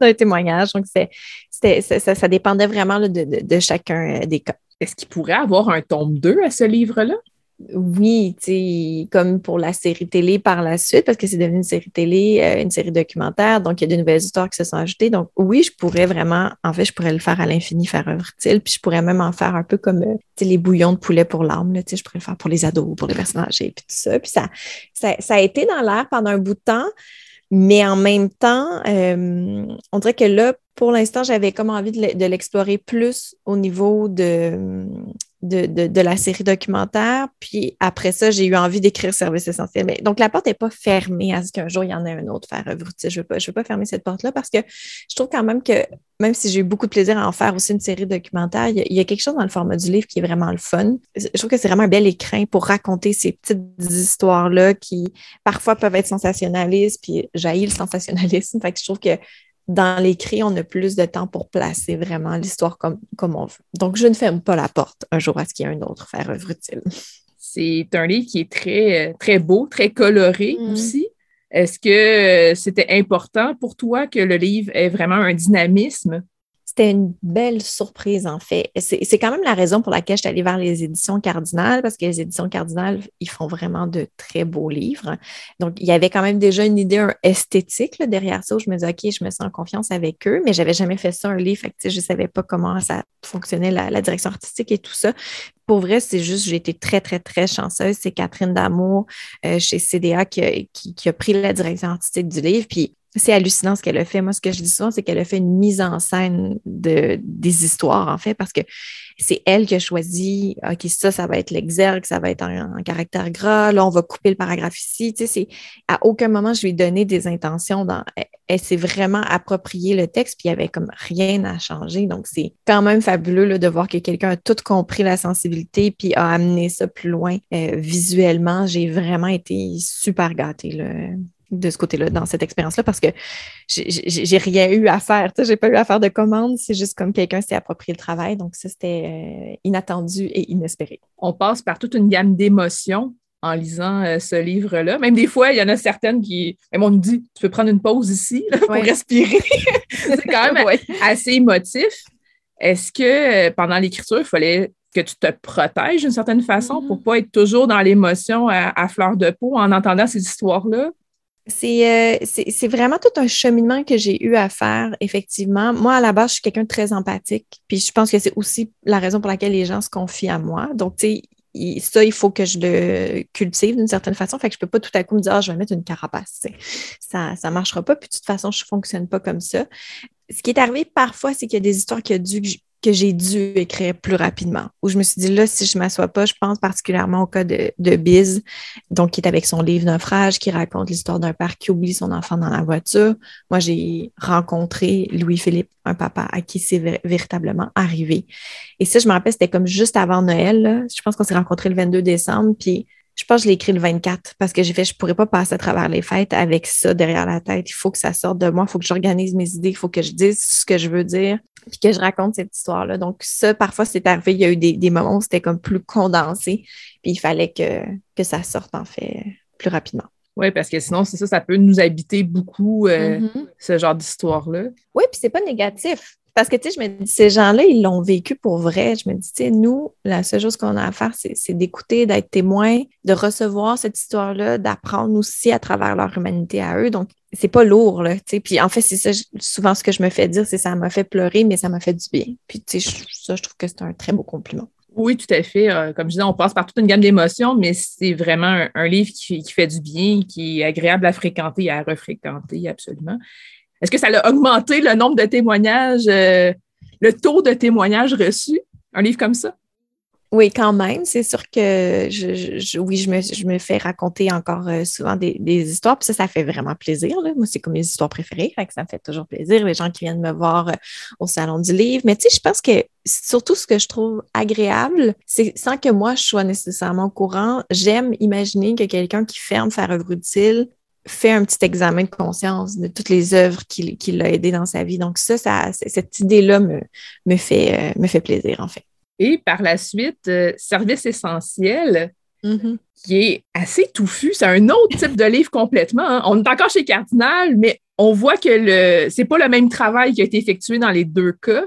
Speaker 4: d'un témoignage. Donc, ça, dépendait vraiment de, de, chacun euh, des cas.
Speaker 1: Est-ce qu'il pourrait avoir un tome 2 à ce livre-là?
Speaker 4: Oui, comme pour la série télé par la suite, parce que c'est devenu une série télé, euh, une série documentaire, donc il y a de nouvelles histoires qui se sont ajoutées. Donc oui, je pourrais vraiment, en fait, je pourrais le faire à l'infini, faire œuvre utile, puis je pourrais même en faire un peu comme euh, les bouillons de poulet pour l'âme, je pourrais le faire pour les ados, pour les personnages et puis tout ça. Puis ça, ça, a été dans l'air pendant un bout de temps, mais en même temps, euh, on dirait que là, pour l'instant, j'avais comme envie de l'explorer plus au niveau de, de, la série documentaire. Puis après ça, j'ai eu envie d'écrire Service essentiel. Mais, donc, la porte n'est pas fermée à ce qu'un jour, il y en ait un autre faire œuvre Je ne veux, pas, veux pas fermer cette porte-là parce que je trouve quand même que, même si j'ai eu beaucoup de plaisir à en faire aussi une série documentaire, il y, a, quelque chose dans le format du livre qui est vraiment le fun. Je trouve que c'est vraiment un bel écrin pour raconter ces petites histoires-là qui parfois peuvent être sensationnalistes, puis jaillit le sensationnalisme. Fait je trouve que dans l'écrit, on a plus de temps pour placer vraiment l'histoire comme, comme on veut. Donc, je ne ferme pas la porte un jour à ce qu'il y ait un autre faire œuvre utile.
Speaker 1: C'est un livre qui est très, très beau, très coloré mm. aussi. Est-ce que euh, c'était important pour toi que le livre ait vraiment un dynamisme?
Speaker 4: C'était une belle surprise, en fait. C'est quand même la raison pour laquelle je suis allée vers les éditions Cardinal, parce que les éditions Cardinal, ils font vraiment de très beaux livres. Donc, il y avait quand même déjà une idée esthétique derrière ça, où je me disais, OK, je me sens en confiance avec eux, mais je n'avais jamais fait ça, un livre. Je ne savais pas comment ça fonctionnait, la, direction artistique et tout ça pour vrai, c'est juste, j'ai été très, très, très chanceuse. C'est Catherine Damour euh, chez CDA qui a, pris la direction artistique du livre. C'est hallucinant ce qu'elle a fait. Moi, ce que je dis souvent, c'est qu'elle a fait une mise en scène de, des histoires, en fait, parce que c'est elle qui a choisi, OK, ça, ça va être l'exergue, ça va être en, caractère gras, là, on va couper le paragraphe ici. Tu sais, à aucun moment, je lui ai donné des intentions. Dans, elle, s'est vraiment approprié le texte, puis il n'y avait comme rien à changer. Donc, c'est quand même fabuleux là, de voir que quelqu'un a tout compris la sensibilité, puis a amené ça plus loin euh, visuellement. J'ai vraiment été super gâtée. Là de ce côté-là, dans cette expérience-là, parce que j'ai rien eu à faire. J'ai pas eu à faire de commande. C'est juste comme quelqu'un s'est approprié le travail. Donc, ça, c'était euh, inattendu et inespéré.
Speaker 1: On passe par toute une gamme d'émotions en lisant euh, ce livre-là. Même des fois, il y en a certaines qui. Même on nous dit tu peux prendre une pause ici pour respirer. C'est quand même assez émotif. Est-ce que euh, pendant l'écriture, il fallait que tu te protèges d'une certaine façon pour ne mm-hmm. pas être toujours dans l'émotion à, fleur de peau en entendant ces histoires-là?
Speaker 4: Euh, c'est vraiment tout un cheminement que j'ai eu à faire, effectivement. Moi, à la base, je suis quelqu'un de très empathique. Puis je pense que c'est aussi la raison pour laquelle les gens se confient à moi. Donc, tu sais, ça, il faut que je le cultive d'une certaine façon. Fait que je peux pas tout à coup me dire, ah, je vais mettre une carapace. Ça, ça marchera pas. Puis de toute façon, je fonctionne pas comme ça. Ce qui est arrivé parfois, c'est qu'il y a des histoires qui ont dû, que j'ai dû écrire plus rapidement. Où je me suis dit, là, si je ne m'assois pas, je pense particulièrement au cas de, de Biz, donc qui est avec son livre Naufrage, qui raconte l'histoire d'un père qui oublie son enfant dans la voiture. Moi, j'ai rencontré Louis-Philippe, un papa à qui c'est véritablement arrivé. Et ça, je me rappelle, c'était comme juste avant Noël. Je pense qu'on s'est rencontrés le 22 décembre. Puis je pense que je l'ai écrit le 24 parce que j'ai fait, je pourrais pas passer à travers les fêtes avec ça derrière la tête. Il faut que ça sorte de moi, il faut que j'organise mes idées, il faut que je dise ce que je veux dire, puis que je raconte cette histoire-là. Donc, ça, parfois, c'est arrivé. Il y a eu des, moments où c'était comme plus condensé, puis il fallait que, que ça sorte, en fait, plus rapidement.
Speaker 1: Oui, parce que sinon, c'est ça, ça peut nous habiter beaucoup, euh, mm-hmm. ce genre d'histoire-là.
Speaker 4: Oui, puis c'est pas négatif Parce que, tu sais, je me dis, ces gens-là, ils l'ont vécu pour vrai. Je me dis, tu sais, nous, la seule chose qu'on a à faire, c'est d'écouter, d'être témoin, de recevoir cette histoire-là, d'apprendre aussi à travers leur humanité à eux. Donc, c'est pas lourd, là, tu sais. Puis, en fait, c'est ça, souvent, ce que je me fais dire, c'est ça m'a fait pleurer, mais ça m'a fait du bien. Puis, tu sais, ça, je trouve que c'est un très beau compliment.
Speaker 1: Oui, tout à fait. Euh, comme je disais, on passe par toute une gamme d'émotions, mais c'est vraiment un, livre qui, qui, fait du bien, qui est agréable à fréquenter et à refréquenter, absolument. Est-ce que ça a augmenté le nombre de témoignages, euh, le taux de témoignages reçus, un livre comme ça?
Speaker 4: Oui, quand même. C'est sûr que je, oui, je me, fais raconter encore euh, souvent des, histoires. Puis ça, ça fait vraiment plaisir. Moi, c'est comme mes histoires préférées. ça me fait toujours plaisir. Les gens qui viennent me voir euh, au Salon du Livre. Mais tu sais, je pense que surtout ce que je trouve agréable, c'est sans que moi, je sois nécessairement au courant, j'aime imaginer que quelqu'un qui ferme faire œuvre utile fait un petit examen de conscience de toutes les œuvres qui, qui l'ont aidé dans sa vie. Donc ça, ça cette idée-là me, me, fait, euh, me fait plaisir, en fait.
Speaker 1: Et par la suite, euh, Service essentiel, mm-hmm. qui est assez touffu. C'est un autre type de livre complètement. Hein. On est encore chez Cardinal, mais on voit que le c'est pas le même travail qui a été effectué dans les deux cas.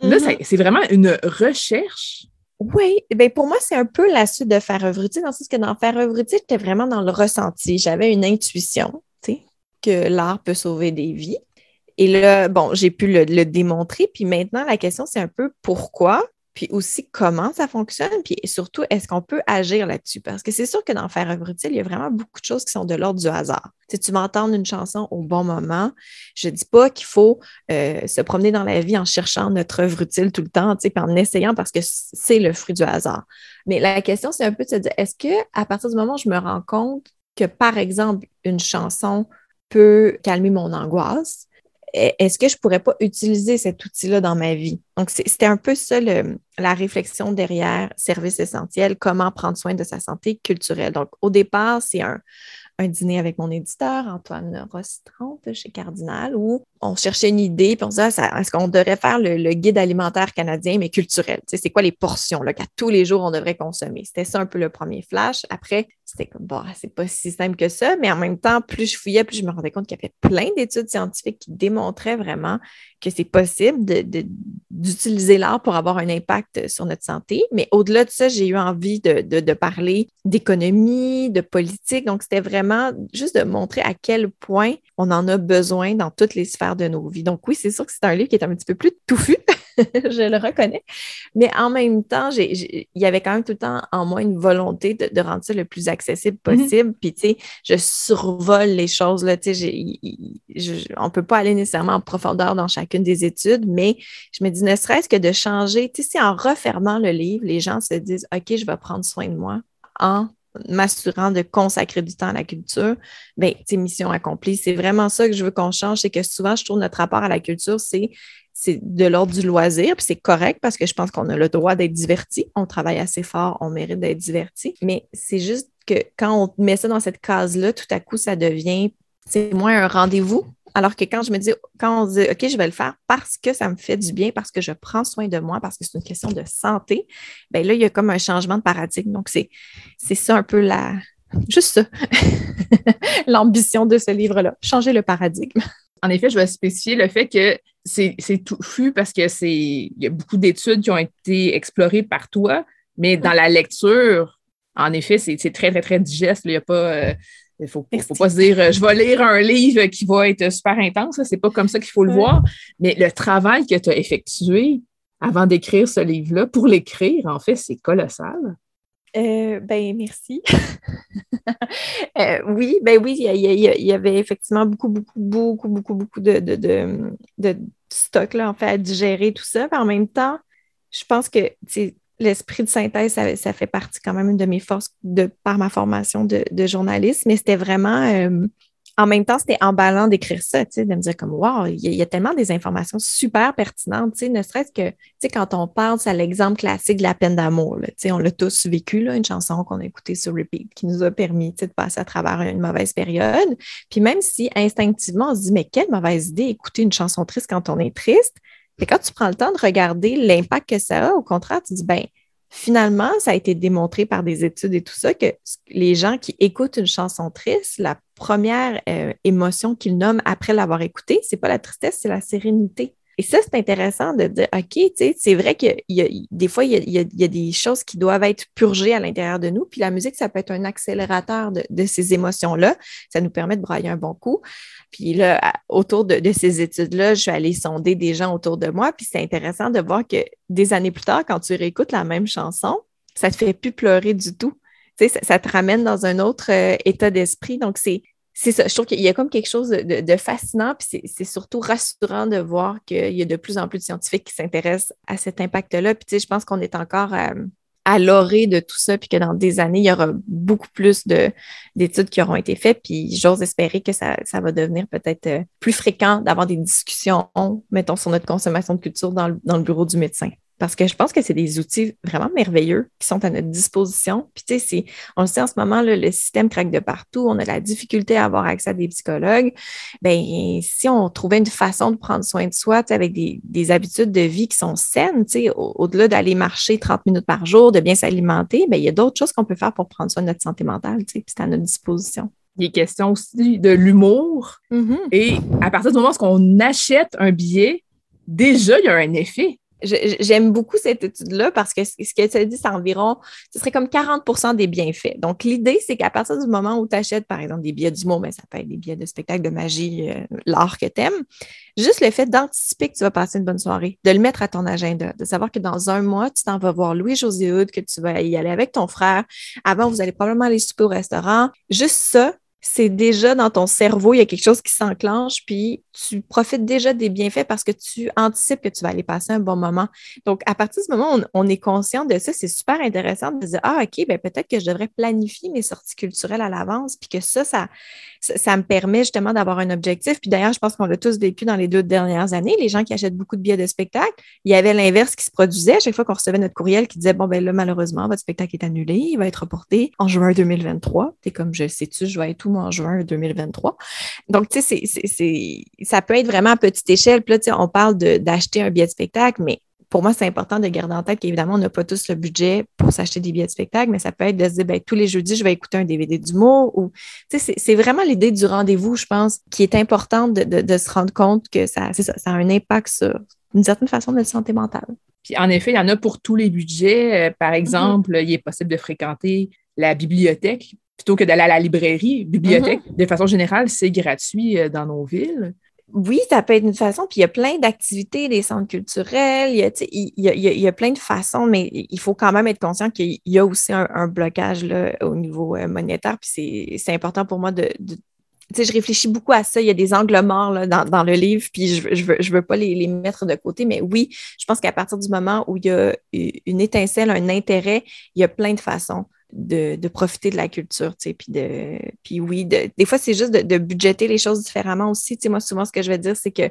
Speaker 1: Là, mm-hmm. c'est vraiment une recherche
Speaker 4: oui, bien pour moi, c'est un peu la suite de faire œuvre utile, dans le sens que dans faire œuvre utile, j'étais vraiment dans le ressenti. J'avais une intuition, que l'art peut sauver des vies. Et là, bon, j'ai pu le, démontrer. Puis maintenant, la question, c'est un peu pourquoi? Puis aussi comment ça fonctionne, puis surtout, est-ce qu'on peut agir là-dessus? Parce que c'est sûr que dans Faire œuvre utile, il y a vraiment beaucoup de choses qui sont de l'ordre du hasard. Si tu vas entendre une chanson au bon moment, je ne dis pas qu'il faut euh, se promener dans la vie en cherchant notre œuvre utile tout le temps, puis en essayant parce que c'est le fruit du hasard. Mais la question, c'est un peu de se dire, est-ce que à partir du moment où je me rends compte que, par exemple, une chanson peut calmer mon angoisse, est-ce que je pourrais pas utiliser cet outil-là dans ma vie? Donc, c'était un peu ça la réflexion derrière Service essentiel, comment prendre soin de sa santé culturelle. Donc, au départ, c'est un, un dîner avec mon éditeur, Antoine Rostrante, chez Cardinal, où on cherchait une idée, puis on disait, est-ce qu'on devrait faire le, guide alimentaire canadien, mais culturel? Tu sais, c'est quoi les portions qu'à tous les jours on devrait consommer? C'était ça un peu le premier flash. Après, c'était comme, bon, c'est pas si simple que ça, mais en même temps, plus je fouillais, plus je me rendais compte qu'il y avait plein d'études scientifiques qui démontraient vraiment que c'est possible d'utiliser l'art pour avoir un impact sur notre santé. Mais au-delà de ça, j'ai eu envie de, de parler d'économie, de politique. Donc, c'était vraiment juste de montrer à quel point on en a besoin dans toutes les sphères de nos vies. Donc oui, c'est sûr que c'est un livre qui est un petit peu plus touffu, je le reconnais, mais en même temps, il y avait quand même tout le temps en moi une volonté de, rendre ça le plus accessible mhm. possible. Puis tu sais, je survole les choses, là, tu sais, on ne peut pas aller nécessairement en profondeur dans chacune des études, mais je me dis, ne serait-ce que de changer, tu sais, si en refermant le livre, les gens se disent, OK, je vais prendre soin de moi en m'assurant de consacrer du temps à la culture, bien, c'est mission accomplie. C'est vraiment ça que je veux qu'on change, c'est que souvent, je trouve notre rapport à la culture, c'est c'est de l'ordre du loisir, puis c'est correct parce que je pense qu'on a le droit d'être diverti. On travaille assez fort, on mérite d'être diverti. Mais c'est juste que quand on met ça dans cette case-là, tout à coup, ça devient, c'est moins un rendez-vous, alors que quand je me dis, quand on dit, OK, je vais le faire parce que ça me fait du bien, parce que je prends soin de moi, parce que c'est une question de santé, bien là, il y a comme un changement de paradigme. Donc, c'est, c'est ça un peu la, juste ça, l'ambition de ce livre-là, changer le paradigme.
Speaker 1: En effet, je vais spécifier le fait que c'est, c'est touffu parce que c'est, il y a beaucoup d'études qui ont été explorées par toi, mais dans la lecture, en effet, c'est, très, très, très digeste. Il n'y a pas. Euh, il ne faut, pas se dire, euh, je vais lire un livre qui va être super intense. C'est pas comme ça qu'il faut le voir. Mais le travail que tu as effectué avant d'écrire ce livre-là, pour l'écrire, en fait, c'est colossal.
Speaker 4: Euh, ben, merci. Euh, oui, ben oui, il y, avait effectivement beaucoup, beaucoup, beaucoup, beaucoup, beaucoup de, de, de, stock là, en fait, à digérer tout ça. en même temps, je pense que l'esprit de synthèse, ça, fait partie quand même de mes forces de, par ma formation de, journaliste, mais c'était vraiment, euh, en même temps, c'était emballant d'écrire ça, de me dire comme, wow, il y, a tellement des informations super pertinentes, ne serait-ce que, quand on pense à l'exemple classique de la peine d'amour, on l'a tous vécu, là, une chanson qu'on a écoutée sur repeat, qui nous a permis de passer à travers une mauvaise période. Puis même si instinctivement, on se dit, mais quelle mauvaise idée écouter une chanson triste quand on est triste, mais quand tu prends le temps de regarder l'impact que ça a, au contraire, tu dis, ben, finalement, ça a été démontré par des études et tout ça que les gens qui écoutent une chanson triste, la première euh, émotion qu'ils nomment après l'avoir écoutée, c'est pas la tristesse, c'est la sérénité. Et ça, c'est intéressant de dire, OK, tu sais, c'est vrai que des fois, il y a, des choses qui doivent être purgées à l'intérieur de nous. Puis la musique, ça peut être un accélérateur de, ces émotions-là. Ça nous permet de brailler un bon coup. Puis là, autour de, ces études-là, je suis allée sonder des gens autour de moi. Puis c'est intéressant de voir que des années plus tard, quand tu réécoutes la même chanson, ça te fait plus pleurer du tout. Ça, ça te ramène dans un autre euh, état d'esprit. Donc, c'est c'est. Je trouve qu'il y a comme quelque chose de, fascinant, puis c'est surtout rassurant de voir qu'il y a de plus en plus de scientifiques qui s'intéressent à cet impact-là. Puis, tu sais, je pense qu'on est encore à, à l'orée de tout ça, puis que dans des années, il y aura beaucoup plus d'études qui auront été faites. Puis, j'ose espérer que ça, ça va devenir peut-être euh, plus fréquent d'avoir des discussions, mettons, sur notre consommation de culture dans le bureau du médecin parce que je pense que c'est des outils vraiment merveilleux qui sont à notre disposition. Puis, tu sais, on le sait en ce moment, le système craque de partout, on a la difficulté à avoir accès à des psychologues. Bien, si on trouvait une façon de prendre soin de soi, avec des, des, habitudes de vie qui sont saines, tu sais, au-delà d'aller marcher 30 minutes par jour, de bien s'alimenter, bien, il y a d'autres choses qu'on peut faire pour prendre soin de notre santé mentale, tu sais, puis c'est à notre disposition.
Speaker 1: Il est question aussi de l'humour. Mm-hmm. Et à partir du moment où on achète un billet, déjà, il y a un effet.
Speaker 4: J'aime beaucoup cette étude-là parce que ce que tu as dit, c'est environ, ce serait comme 40% des bienfaits. Donc, l'idée, c'est qu'à partir du moment où tu achètes, par exemple, des billets d'humour, mais ça peut être des billets de spectacle, de magie, euh, l'art que tu aimes, juste le fait d'anticiper que tu vas passer une bonne soirée, de le mettre à ton agenda, de savoir que dans un mois, tu t'en vas voir Louis-José Hood, que tu vas y aller avec ton frère. Avant, vous allez probablement aller souper au restaurant. Juste ça, c'est déjà dans ton cerveau, il y a quelque chose qui s'enclenche, puis tu profites déjà des bienfaits parce que tu anticipes que tu vas aller passer un bon moment. Donc, à partir du moment où on, est conscient de ça, c'est super intéressant de dire, ah, OK, ben peut-être que je devrais planifier mes sorties culturelles à l'avance, puis que ça, ça, ça, me permet justement d'avoir un objectif. Puis d'ailleurs, je pense qu'on l'a tous vécu dans les deux dernières années. Les gens qui achètent beaucoup de billets de spectacle, il y avait l'inverse qui se produisait à chaque fois qu'on recevait notre courriel qui disait, bon, ben là, malheureusement, votre spectacle est annulé, il va être reporté en juin 2023. C'est comme, je sais-tu, je vais être en juin 2023. Donc, tu sais, c'est, ça peut être vraiment à petite échelle. Puis là, tu sais, on parle d'acheter un billet de spectacle, mais pour moi, c'est important de garder en tête qu'évidemment, on n'a pas tous le budget pour s'acheter des billets de spectacle, mais ça peut être de se dire, ben, tous les jeudis, je vais écouter un DVD d'humour ou, c'est vraiment l'idée du rendez-vous, je pense, qui est importante de, se rendre compte que ça, ça, ça a un impact sur une certaine façon de santé mentale.
Speaker 1: Puis en effet, il y en a pour tous les budgets. Euh, par mm-hmm. exemple, il est possible de fréquenter la bibliothèque plutôt que d'aller à la librairie. Bibliothèque, mm-hmm. de façon générale, c'est gratuit euh, dans nos villes
Speaker 4: oui, ça peut être une façon, puis il y a plein d'activités, des centres culturels, il y, a, il, y a, il y, a, plein de façons, mais il faut quand même être conscient qu'il y a aussi un, blocage là, au niveau euh, monétaire, puis c'est important pour moi de, tu sais, je réfléchis beaucoup à ça. Il y a des angles morts là, dans, dans, le livre, puis je, je veux, je veux pas les, les, mettre de côté, mais oui, je pense qu'à partir du moment où il y a une étincelle, un intérêt, il y a plein de façons de, profiter de la culture, tu sais, puis de, puis oui, des fois, c'est juste de, budgéter les choses différemment aussi, tu sais, moi, souvent, ce que je vais dire, c'est que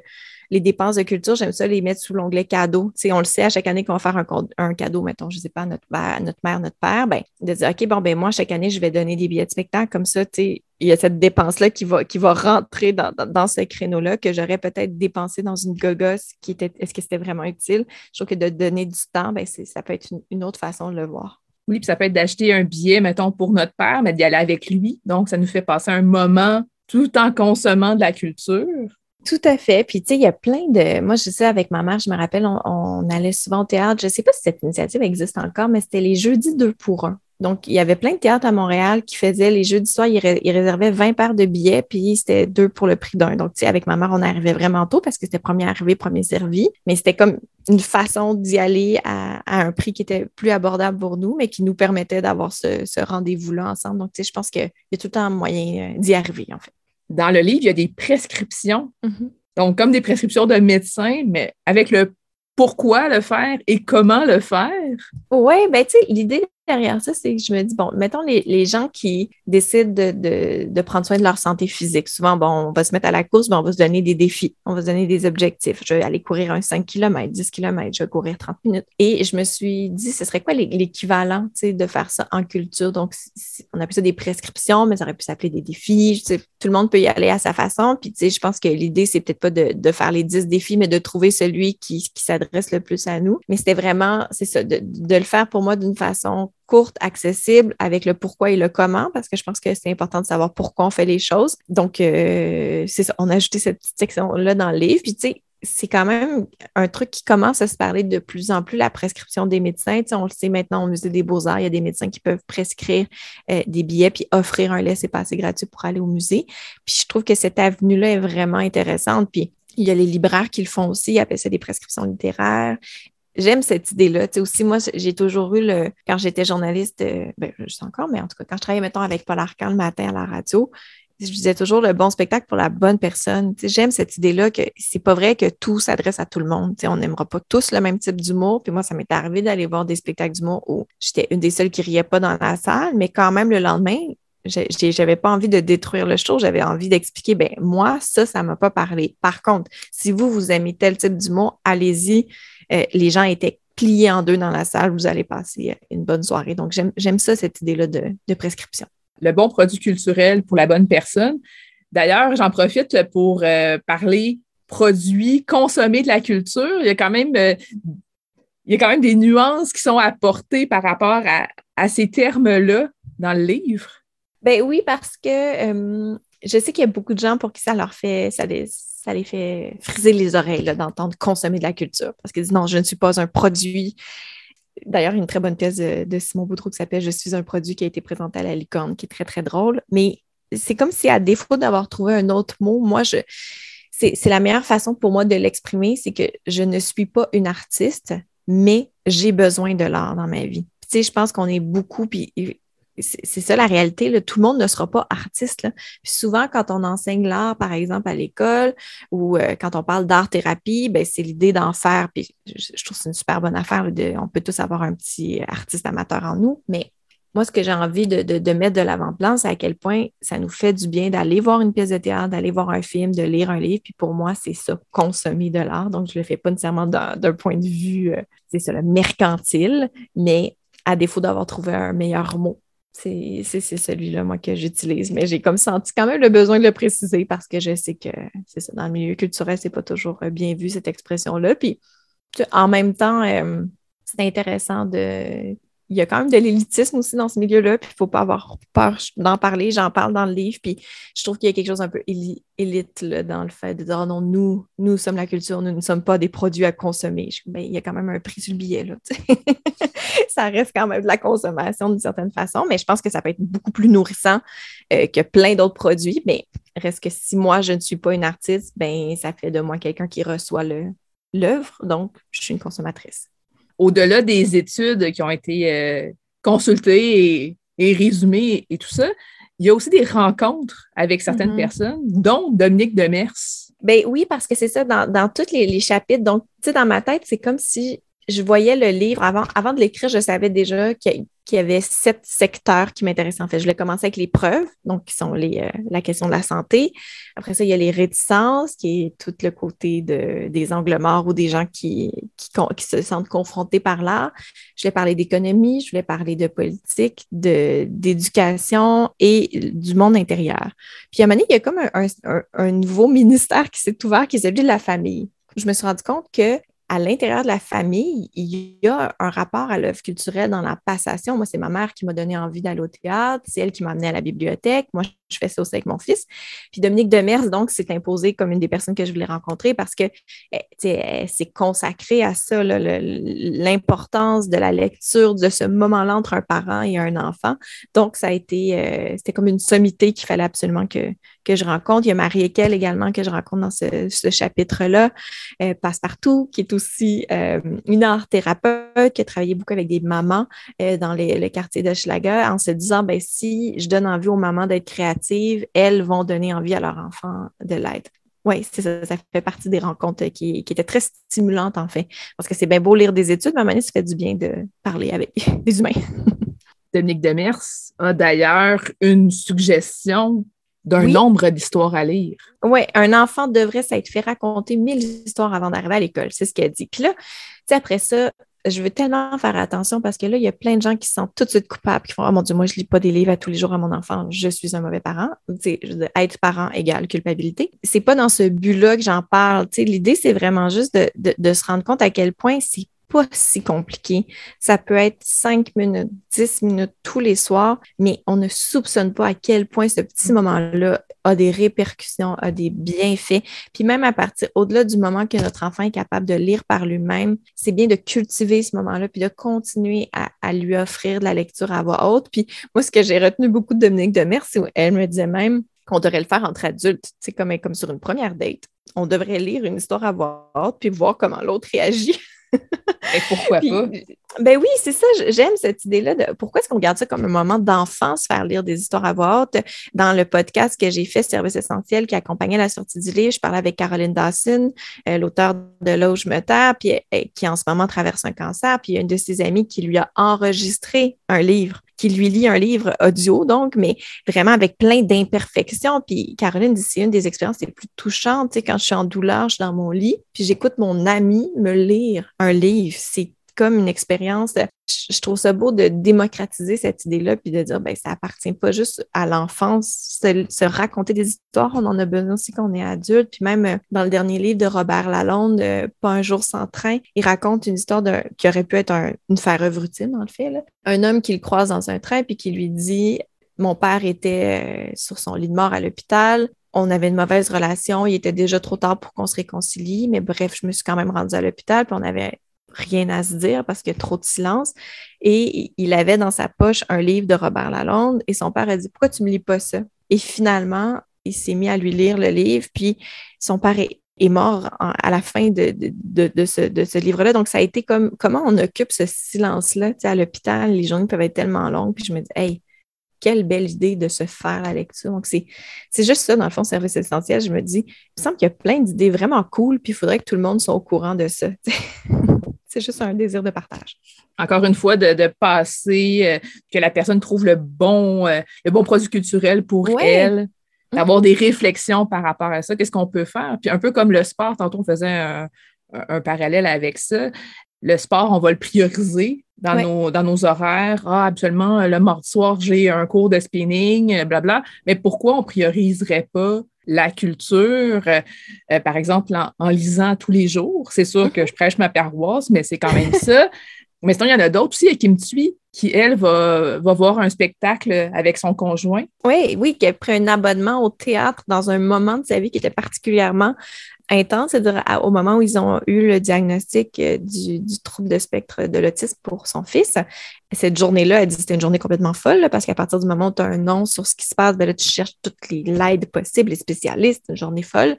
Speaker 4: les dépenses de culture, j'aime ça les mettre sous l'onglet cadeau, tu sais, on le sait, à chaque année qu'on va faire un, cadeau, mettons, je sais pas, à notre, notre mère, notre père, ben, de dire, OK, bon, ben, moi, chaque année, je vais donner des billets de spectacle, comme ça, tu sais, il y a cette dépense-là qui va, qui va rentrer dans, dans, ce créneau-là que j'aurais peut-être dépensé dans une gogosse qui était, est-ce que c'était vraiment utile? Je trouve que de donner du temps, ben, ça peut être une autre façon de le voir.
Speaker 1: Oui, puis ça peut être d'acheter un billet, mettons, pour notre père, mais d'y aller avec lui. Donc, ça nous fait passer un moment tout en consommant de la culture.
Speaker 4: Tout à fait. Puis, tu sais, il y a plein de. Moi, je sais, avec ma mère, je me rappelle, on, allait souvent au théâtre. Je ne sais pas si cette initiative existe encore, mais c'était les jeudis deux pour un. Donc, il y avait plein de théâtres à Montréal qui faisaient les jeudis soirs, ils, réservaient 20 paires de billets, puis c'était deux pour le prix d'un. Donc, tu sais, avec ma mère, on arrivait vraiment tôt parce que c'était premier arrivé, premier servi. Mais c'était comme une façon d'y aller à, un prix qui était plus abordable pour nous, mais qui nous permettait d'avoir ce, rendez-vous-là ensemble. Donc, tu sais, je pense qu'il y a tout le temps moyen euh, d'y arriver, en fait.
Speaker 1: Dans le livre, il y a des prescriptions. Mm-hmm. Donc, comme des prescriptions de médecins, mais avec le pourquoi le faire et comment le faire.
Speaker 4: Oui, ben tu sais, l'idée derrière ça, c'est que je me dis, bon, mettons les, gens qui décident de, prendre soin de leur santé physique. Souvent, bon, on va se mettre à la course, mais on va se donner des défis, on va se donner des objectifs. Je vais aller courir un 5 km, 10 km, je vais courir 30 minutes. Et je me suis dit, ce serait quoi l'équivalent de faire ça en culture? Donc, on appelle ça des prescriptions, mais ça aurait pu s'appeler des défis. tout le monde peut y aller à sa façon. Puis, tu sais, je pense que l'idée, c'est peut-être pas de, faire les 10 défis, mais de trouver celui qui, s'adresse le plus à nous. Mais c'était vraiment, c'est ça, de, de le faire pour moi d'une façon courte, accessible, avec le pourquoi et le comment, parce que je pense que c'est important de savoir pourquoi on fait les choses. Donc, euh, c'est ça, on a ajouté cette petite section-là dans le livre. Puis, tu sais, c'est quand même un truc qui commence à se parler de plus en plus, la prescription des médecins. on le sait maintenant au Musée des Beaux-Arts, il y a des médecins qui peuvent prescrire euh, des billets puis offrir un laissez-passer gratuit pour aller au musée. Puis je trouve que cette avenue-là est vraiment intéressante. Puis il y a les libraires qui le font aussi, ils appellent ça des prescriptions littéraires. J'aime cette idée-là. Tu sais, aussi, moi, j'ai toujours eu le. Quand j'étais journaliste, euh, ben, je sais encore, mais en tout cas, quand je travaillais, mettons, avec Paul Arcan le matin à la radio, je disais toujours le bon spectacle pour la bonne personne. J'aime cette idée-là que c'est pas vrai que tout s'adresse à tout le monde. on n'aimera pas tous le même type d'humour. Puis moi, ça m'est arrivé d'aller voir des spectacles d'humour où j'étais une des seules qui riait pas dans la salle, mais quand même le lendemain, j'avais pas envie de détruire le show, j'avais envie d'expliquer, ben moi, ça, ça m'a pas parlé. Par contre, si vous, vous aimez tel type d'humour, allez-y. Euh, les gens étaient pliés en deux dans la salle, vous allez passer une bonne soirée. Donc, j'aime ça, cette idée-là de prescription
Speaker 1: le bon produit culturel pour la bonne personne. D'ailleurs, j'en profite pour euh, parler produits consommés de la culture. Il y a quand même, euh, il y a quand même des nuances qui sont apportées par rapport à, ces termes-là dans le livre.
Speaker 4: Ben oui, parce que euh, je sais qu'il y a beaucoup de gens pour qui ça leur fait, ça les, ça les fait friser les oreilles d'entendre consommer de la culture. Parce qu'ils disent non, je ne suis pas un produit D'ailleurs, une très bonne thèse de, Simon Boudreau qui s'appelle Je suis un produit qui a été présenté à la licorne, qui est très, très drôle. Mais c'est comme si, à défaut d'avoir trouvé un autre mot, moi, je, c'est, la meilleure façon pour moi de l'exprimer, c'est que je ne suis pas une artiste, mais j'ai besoin de l'art dans ma vie. Tu sais, je pense qu'on est beaucoup, puis c'est ça la réalité. Tout le monde ne sera pas artiste. souvent, quand on enseigne l'art, par exemple, à l'école ou euh, quand on parle d'art-thérapie, ben, c'est l'idée d'en faire. Puis je, trouve que c'est une super bonne affaire. On peut tous avoir un petit artiste amateur en nous. Mais moi, ce que j'ai envie de, mettre de l'avant-plan, c'est à quel point ça nous fait du bien d'aller voir une pièce de théâtre, d'aller voir un film, de lire un livre. Puis pour moi, c'est ça, consommer de l'art. Donc, je ne le fais pas nécessairement d'un point de vue, euh, c'est ça, le mercantile, mais à défaut d'avoir trouvé un meilleur mot c'est celui-là, moi, que j'utilise. Mais j'ai comme senti quand même le besoin de le préciser parce que je sais que c'est ça, dans le milieu culturel, c'est pas toujours euh, bien vu, cette expression-là. Puis, en même temps, euh, c'est intéressant de il y a quand même de l'élitisme aussi dans ce milieu-là, puis il ne faut pas avoir peur d'en parler. J'en parle dans le livre, puis je trouve qu'il y a quelque chose un peu élite dans le fait de dire non, nous, nous sommes la culture, nous ne sommes pas des produits à consommer. Ben, il y a quand même un prix sur le billet. Là, ça reste quand même de la consommation d'une certaine façon, mais je pense que ça peut être beaucoup plus nourrissant euh, que plein d'autres produits. Mais reste que si moi, je ne suis pas une artiste, ben, ça fait de moi quelqu'un qui reçoit l'œuvre, donc je suis une consommatrice
Speaker 1: au-delà des études qui ont été euh, consultées et, résumées et tout ça, il y a aussi des rencontres avec certaines mm-hmm. personnes, dont Dominique Demers.
Speaker 4: Ben oui, parce que c'est ça, dans, tous les, les, chapitres. Donc, tu sais, dans ma tête, c'est comme si je voyais le livre avant, de l'écrire, je savais déjà qu'il y avait sept secteurs qui m'intéressaient. En fait, je voulais commencer avec les preuves, donc qui sont euh, la question de la santé. Après ça, il y a les réticences, qui est tout le côté de, des angles morts ou des gens qui, se sentent confrontés par l'art. Je voulais parler d'économie, je voulais parler de politique, d'éducation et du monde intérieur. Puis à un moment donné, il y a comme un, un nouveau ministère qui s'est ouvert, qui est celui de la famille. Je me suis rendu compte que à l'intérieur de la famille, il y a un rapport à l'œuvre culturelle dans la passation. Moi, c'est ma mère qui m'a donné envie d'aller au théâtre, c'est elle qui m'a amené à la bibliothèque. Moi, je fais ça aussi avec mon fils. Puis Dominique Demers, donc, s'est imposée comme une des personnes que je voulais rencontrer parce que eh, elle s'est consacrée à ça, l'importance de la lecture de ce moment-là entre un parent et un enfant. Donc, ça a été, euh, c'était comme une sommité qu'il fallait absolument que, que je rencontre. Il y a Marie-Équelle également que je rencontre dans ce, chapitre-là. Euh, Passe-Partout, qui est aussi euh, une art-thérapeute qui a travaillé beaucoup avec des mamans dans le quartier de Schlager en se disant, ben si je donne envie aux mamans d'être créatives, elles vont donner envie à leur enfant de l'être. Oui, c'est ça, ça fait partie des rencontres qui, étaient très stimulantes, en fait. Parce que c'est bien beau lire des études, mais à un moment donné, ça fait du bien de parler avec des humains.
Speaker 1: Dominique Demers a d'ailleurs une suggestion d'un nombre d'histoires à lire.
Speaker 4: Oui, un enfant devrait s'être fait raconter mille histoires avant d'arriver à l'école, c'est ce qu'elle dit. Puis là, tu sais, après ça, je veux tellement faire attention parce que là, il y a plein de gens qui sont tout de suite coupables, qui font Oh mon Dieu, moi, je lis pas des livres à tous les jours à mon enfant, je suis un mauvais parent. sais, être parent égale culpabilité. C'est pas dans ce but-là que j'en parle. L'idée, c'est vraiment juste de, de, se rendre compte à quel point c'est pas si compliqué. Ça peut être 5 minutes, 10 minutes tous les soirs, mais on ne soupçonne pas à quel point ce petit moment-là a des répercussions, a des bienfaits. Puis même à partir, au-delà du moment que notre enfant est capable de lire par lui-même, c'est bien de cultiver ce moment-là, puis de continuer à, lui offrir de la lecture à voix haute. Puis moi, ce que j'ai retenu beaucoup de Dominique Demers, c'est elle me disait même, qu'on devrait le faire entre adultes, comme, comme sur une première date. On devrait lire une histoire à voix haute puis voir comment l'autre réagit.
Speaker 1: Et pourquoi pas?
Speaker 4: Ben oui, c'est ça. J'aime cette idée-là de pourquoi est-ce qu'on garde ça comme un moment d'enfance, faire lire des histoires à voix haute? Dans le podcast que j'ai fait, Service essentiel, qui accompagnait la sortie du livre, je parlais avec Caroline Dawson, euh, l'auteur de Là où je me terre, puis euh, qui en ce moment traverse un cancer. Puis il y a une de ses amies qui lui a enregistré un livre qui lui lit un livre audio, donc, mais vraiment avec plein d'imperfections. Puis Caroline dit, c'est une des expériences les plus touchantes, tu sais, quand je suis en douleur, je suis dans mon lit, puis j'écoute mon ami me lire un livre. C'est comme une expérience. Je trouve ça beau de démocratiser cette idée-là, puis de dire, ben ça appartient pas juste à l'enfance, se, raconter des histoires, on en a besoin aussi qu'on est adulte. Puis même euh, dans le dernier livre de Robert Lalonde, euh, Pas un jour sans train, il raconte une histoire qui aurait pu être une faire routine, en fait. Un homme qu'il croise dans un train, puis qui lui dit, mon père était euh, sur son lit de mort à l'hôpital on avait une mauvaise relation, il était déjà trop tard pour qu'on se réconcilie, mais bref, je me suis quand même rendue à l'hôpital, puis on avait rien à se dire parce qu'il y a trop de silence. Et il avait dans sa poche un livre de Robert Lalonde et son père a dit Pourquoi tu me lis pas ça? Et finalement, il s'est mis à lui lire le livre, puis son père est, mort à la fin de, ce, livre-là. Donc, ça a été comme comment on occupe ce silence-là? Tu à l'hôpital, les journées peuvent être tellement longues, puis je me dis Hey, quelle belle idée de se faire la lecture. Donc, c'est, juste ça, dans le fond, service essentiel. Je me dis, il me semble qu'il y a plein d'idées vraiment cool, puis il faudrait que tout le monde soit au courant de ça. C'est juste un désir de partage.
Speaker 1: Encore une fois, de, passer, euh, que la personne trouve le bon, euh, le bon produit culturel pour elle, d'avoir mm. des réflexions par rapport à ça. Qu'est-ce qu'on peut faire? Puis un peu comme le sport, tantôt on faisait un, parallèle avec ça. Le sport, on va le prioriser dans, nos, dans nos horaires. Ah, habituellement, le mardi soir, j'ai un cours de spinning, blabla. Mais pourquoi on ne prioriserait pas la culture, euh, euh, par exemple, en, lisant tous les jours. C'est sûr que je prêche ma paroisse, mais c'est quand même ça. Mais sinon, il y en a d'autres aussi, qui me suit, qui, elle, va, va voir un spectacle avec son conjoint.
Speaker 4: Oui, oui, qui a pris un abonnement au théâtre dans un moment de sa vie qui était particulièrement intense, c'est-à-dire au moment où ils ont eu le diagnostic euh, du, trouble de spectre de l'autisme pour son fils. Cette journée-là, elle dit c'était une journée complètement folle parce qu'à partir du moment où tu as un nom sur ce qui se passe, ben là, tu cherches toutes les l'aide possible, les spécialistes, une journée folle.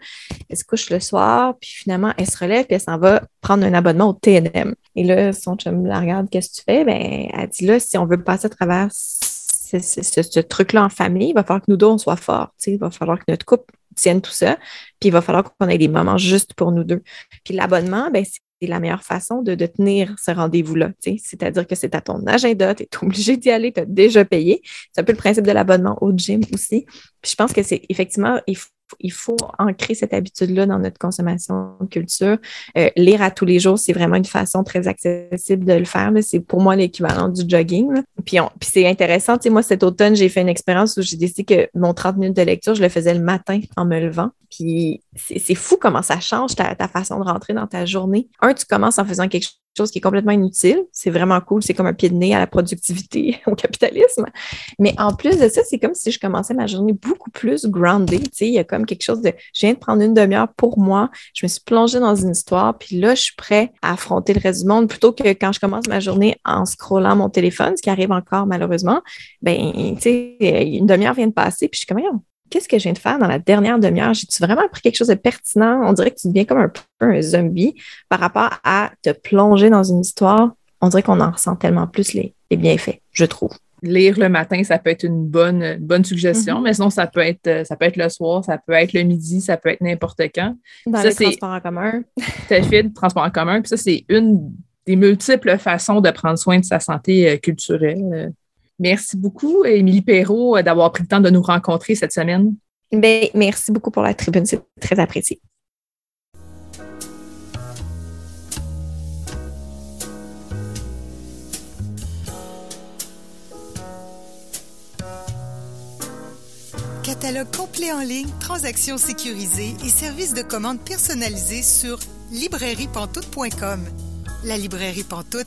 Speaker 4: Elle se couche le soir, puis finalement, elle se relève, puis elle s'en va prendre un abonnement au TNM. Et là, son chum la regarde, qu'est-ce que tu fais? Ben, elle dit là, si on veut passer à travers ce, ce truc-là en famille, il va falloir que nous deux, on soit forts. Il va falloir que notre couple tienne tout ça. Puis il va falloir qu'on ait des moments juste pour nous deux. Puis l'abonnement, ben, c'est la meilleure façon de, de tenir ce rendez-vous-là. C'est-à-dire que c'est à ton agenda, tu es obligé d'y aller, tu as déjà payé. C'est un peu le principe de l'abonnement au gym aussi. Puis je pense que c'est effectivement, il faut ancrer cette habitude-là dans notre consommation culture. Euh, lire à tous les jours, c'est vraiment une façon très accessible de le faire. C'est pour moi l'équivalent du jogging. Puis, c'est intéressant. Moi, cet automne, j'ai fait une expérience où j'ai décidé que mon 30 minutes de lecture, je le faisais le matin en me levant. Puis c'est fou comment ça change ta, ta, façon de rentrer dans ta journée. Un, tu commences en faisant quelque chose qui est complètement inutile. C'est vraiment cool. C'est comme un pied de nez à la productivité, au capitalisme. Mais en plus de ça, c'est comme si je commençais ma journée beaucoup plus grounded. Il y a comme quelque chose de, je viens de prendre une demi-heure pour moi. Je me suis plongée dans une histoire. Puis là, je suis prêt à affronter le reste du monde plutôt que quand je commence ma journée en scrollant mon téléphone, ce qui arrive encore malheureusement. Ben, tu sais, une demi-heure vient de passer. Puis je suis comme, qu'est-ce que je viens de faire dans la dernière demi-heure? J'ai-tu vraiment appris quelque chose de pertinent? On dirait que tu deviens comme un peu un zombie par rapport à te plonger dans une histoire. On dirait qu'on en ressent tellement plus les, bienfaits, je trouve.
Speaker 1: Lire le matin, ça peut être une bonne, bonne suggestion, mm-hmm. mais sinon, ça peut, être, ça peut être le soir, ça peut être le midi, ça peut être n'importe quand.
Speaker 4: Dans le transport en commun.
Speaker 1: Tout à fait, le transport en commun. Puis ça, c'est une des multiples façons de prendre soin de sa santé euh, culturelle. Merci beaucoup, Émilie Perrault, euh, d'avoir pris le temps de nous rencontrer cette semaine.
Speaker 4: Bien, merci beaucoup pour la tribune, c'est très apprécié.
Speaker 3: Catalogue complet en ligne, transactions sécurisées et services de commande personnalisés sur librairiepantoute.com. La librairie Pantoute,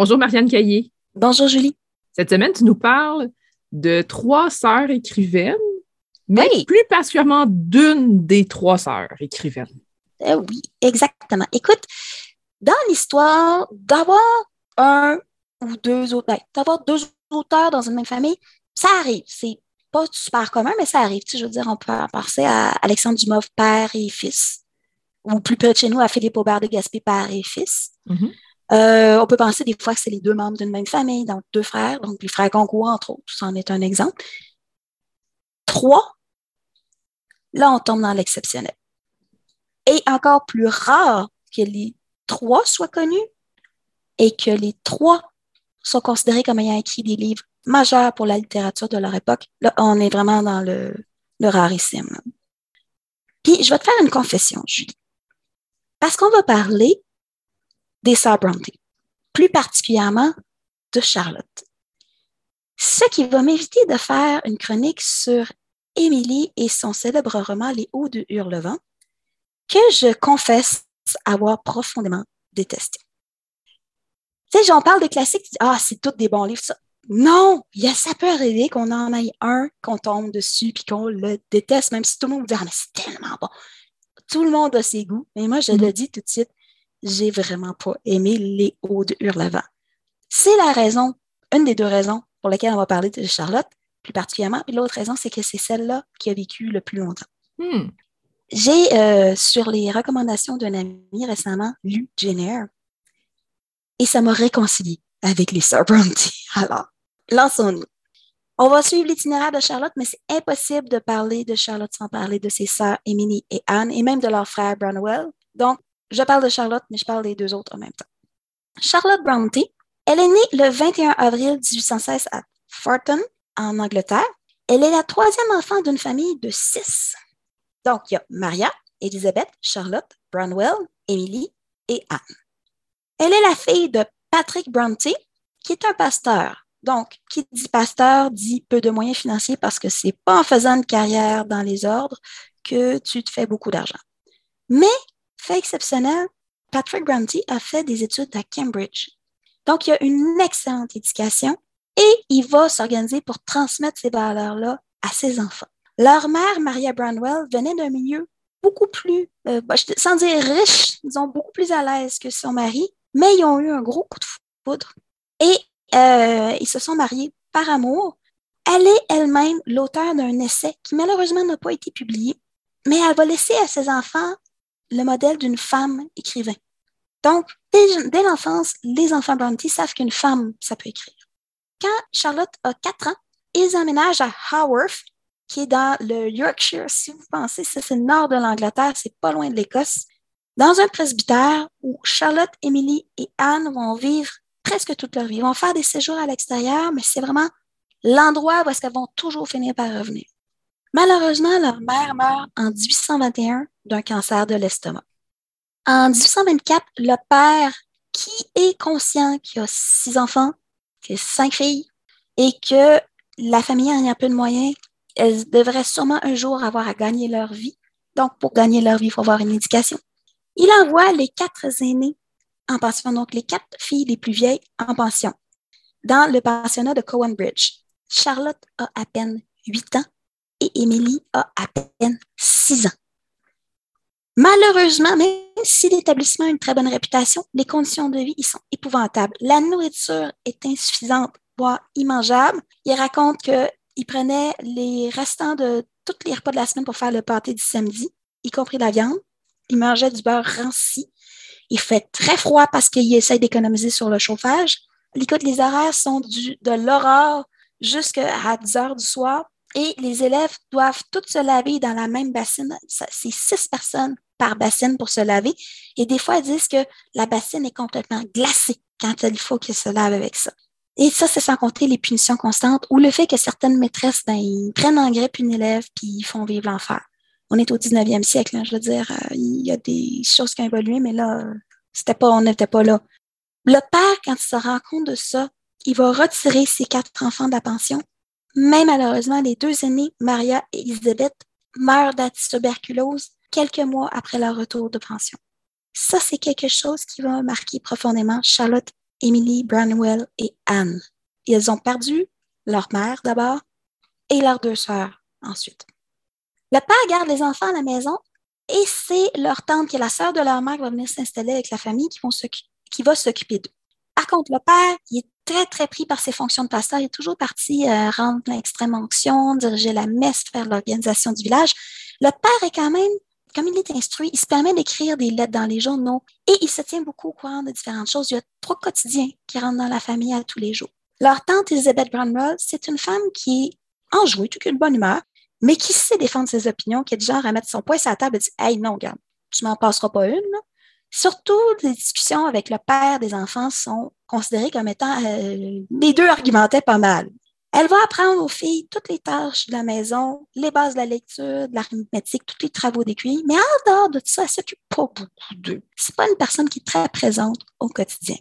Speaker 1: Bonjour Marianne Caillé.
Speaker 5: Bonjour Julie.
Speaker 1: Cette semaine, tu nous parles de trois sœurs écrivaines, mais plus particulièrement d'une des trois sœurs écrivaines.
Speaker 5: Eh oui, exactement. Écoute, dans l'histoire, d'avoir un ou deux autres, ben, d'avoir deux auteurs dans une même famille, ça arrive. C'est pas super commun, mais ça arrive. Tu je veux dire, on peut penser à Alexandre Dumas, père et fils, ou plus près de chez nous, à Philippe Aubert de Gaspé, père et fils. Mm-hmm. Euh, on peut penser des fois que c'est les deux membres d'une même famille, donc deux frères, donc les frères Goncourt, entre autres, c'en est un exemple. Trois, là, on tombe dans l'exceptionnel. Et encore plus rare que les trois soient connus et que les trois soient considérés comme ayant écrit des livres majeurs pour la littérature de leur époque. Là, on est vraiment dans le, le rarissime. Puis, je vais te faire une confession, Julie. Parce qu'on va parler des sœurs plus particulièrement de Charlotte. Ce qui va m'éviter de faire une chronique sur Émilie et son célèbre roman Les Hauts de Hurlevent, que je confesse avoir profondément détesté. Tu sais, j'en parle de classiques, ah, c'est tous des bons livres, ça. Non, il y a, ça peut arriver qu'on en aille un, qu'on tombe dessus, puis qu'on le déteste, même si tout le monde dit, ah, mais c'est tellement bon. Tout le monde a ses goûts, mais moi, je le mm-hmm. dis tout de suite, j'ai vraiment pas aimé les hauts de Hurlevent. C'est la raison, une des deux raisons pour lesquelles on va parler de Charlotte, plus particulièrement. Puis l'autre raison, c'est que c'est celle-là qui a vécu le plus longtemps. Hmm. J'ai, euh, sur les recommandations d'un ami récemment, lu Jane et ça m'a réconcilié avec les Sir Bronte. Alors, lançons-nous. On va suivre l'itinéraire de Charlotte, mais c'est impossible de parler de Charlotte sans parler de ses sœurs Emily et Anne, et même de leur frère Branwell. Donc, je parle de Charlotte, mais je parle des deux autres en même temps. Charlotte Bronte, elle est née le 21 avril 1816 à Farton, en Angleterre. Elle est la troisième enfant d'une famille de six. Donc, il y a Maria, Elizabeth, Charlotte, Branwell, Emily et Anne. Elle est la fille de Patrick Bronte, qui est un pasteur. Donc, qui dit pasteur dit peu de moyens financiers parce que c'est pas en faisant une carrière dans les ordres que tu te fais beaucoup d'argent. Mais fait exceptionnel, Patrick Bronte a fait des études à Cambridge. Donc, il a une excellente éducation et il va s'organiser pour transmettre ces valeurs-là à ses enfants. Leur mère, Maria Brownwell, venait d'un milieu beaucoup plus, euh, bah, sans dire riche, disons beaucoup plus à l'aise que son mari, mais ils ont eu un gros coup de foudre et euh, ils se sont mariés par amour. Elle est elle-même l'auteur d'un essai qui malheureusement n'a pas été publié, mais elle va laisser à ses enfants le modèle d'une femme écrivain. Donc, dès, l'enfance, les enfants Bronte savent qu'une femme, ça peut écrire. Quand Charlotte a 4 ans, ils emménagent à Haworth, qui est dans le Yorkshire. Si vous pensez, c'est le nord de l'Angleterre, c'est pas loin de l'Écosse, dans un presbytère où Charlotte, Emily et Anne vont vivre presque toute leur vie. Ils vont faire des séjours à l'extérieur, mais c'est vraiment l'endroit où est-ce qu'elles vont toujours finir par revenir. Malheureusement, leur mère meurt en 1821 d'un cancer de l'estomac. En 1824, le père, qui est conscient qu'il a six enfants, qu'il a cinq filles, et que la famille en a peu de moyens, elles devraient sûrement un jour avoir à gagner leur vie. Donc, pour gagner leur vie, il faut avoir une éducation. Il envoie les quatre aînés en pension, donc les quatre filles les plus vieilles en pension, dans le pensionnat de Cowan Bridge. Charlotte a à peine huit ans et Émilie a à peine six ans. Malheureusement, même si l'établissement a une très bonne réputation, les conditions de vie sont épouvantables. La nourriture est insuffisante, voire immangeable. Il raconte qu'il prenait les restants de tous les repas de la semaine pour faire le pâté du samedi, y compris la viande. Il mangeait du beurre ranci. Il fait très froid parce qu'il essaie d'économiser sur le chauffage. Écoute, les horaires sont de l'aurore jusqu'à 10 heures du soir et les élèves doivent toutes se laver dans la même bassine. C'est six personnes par bassine pour se laver. Et des fois, ils disent que la bassine est complètement glacée quand il faut qu'ils se lavent avec ça. Et ça, c'est sans compter les punitions constantes ou le fait que certaines maîtresses, ben, ils prennent en grippe une élève puis ils font vivre l'enfer. On est au 19e siècle, hein, je veux dire, euh, il y a des choses qui ont évolué, mais là, c'était pas, on n'était pas là. Le père, quand il se rend compte de ça, il va retirer ses quatre enfants de la pension. Mais malheureusement, les deux aînés, Maria et Elisabeth, meurent de tuberculose quelques mois après leur retour de pension. Ça, c'est quelque chose qui va marquer profondément Charlotte, Emily, Branwell et Anne. Ils ont perdu leur mère d'abord et leurs deux sœurs ensuite. Le père garde les enfants à la maison et c'est leur tante, qui est la sœur de leur mère, qui va venir s'installer avec la famille, qui, va s'occuper d'eux. Par contre, le père, il est très, très pris par ses fonctions de pasteur. Il est toujours parti euh, rendre l'extrême onction, diriger la messe, faire l'organisation du village. Le père est quand même, comme il est instruit, il se permet d'écrire des lettres dans les journaux et il se tient beaucoup au courant de différentes choses. Il y a trois quotidiens qui rentrent dans la famille à tous les jours. Leur tante Elizabeth Brownwell, c'est une femme qui est enjouée, toute une bonne humeur, mais qui sait défendre ses opinions, qui est du genre à mettre son poing sur la table et dire Hey, non, regarde, tu m'en passeras pas une. Surtout, les discussions avec le père des enfants sont considérées comme étant. Euh, les deux argumentaient pas mal. Elle va apprendre aux filles toutes les tâches de la maison, les bases de la lecture, de l'arithmétique, tous les travaux d'écueil, mais en dehors de tout ça, elle s'occupe pas beaucoup d'eux. C'est pas une personne qui est très présente au quotidien.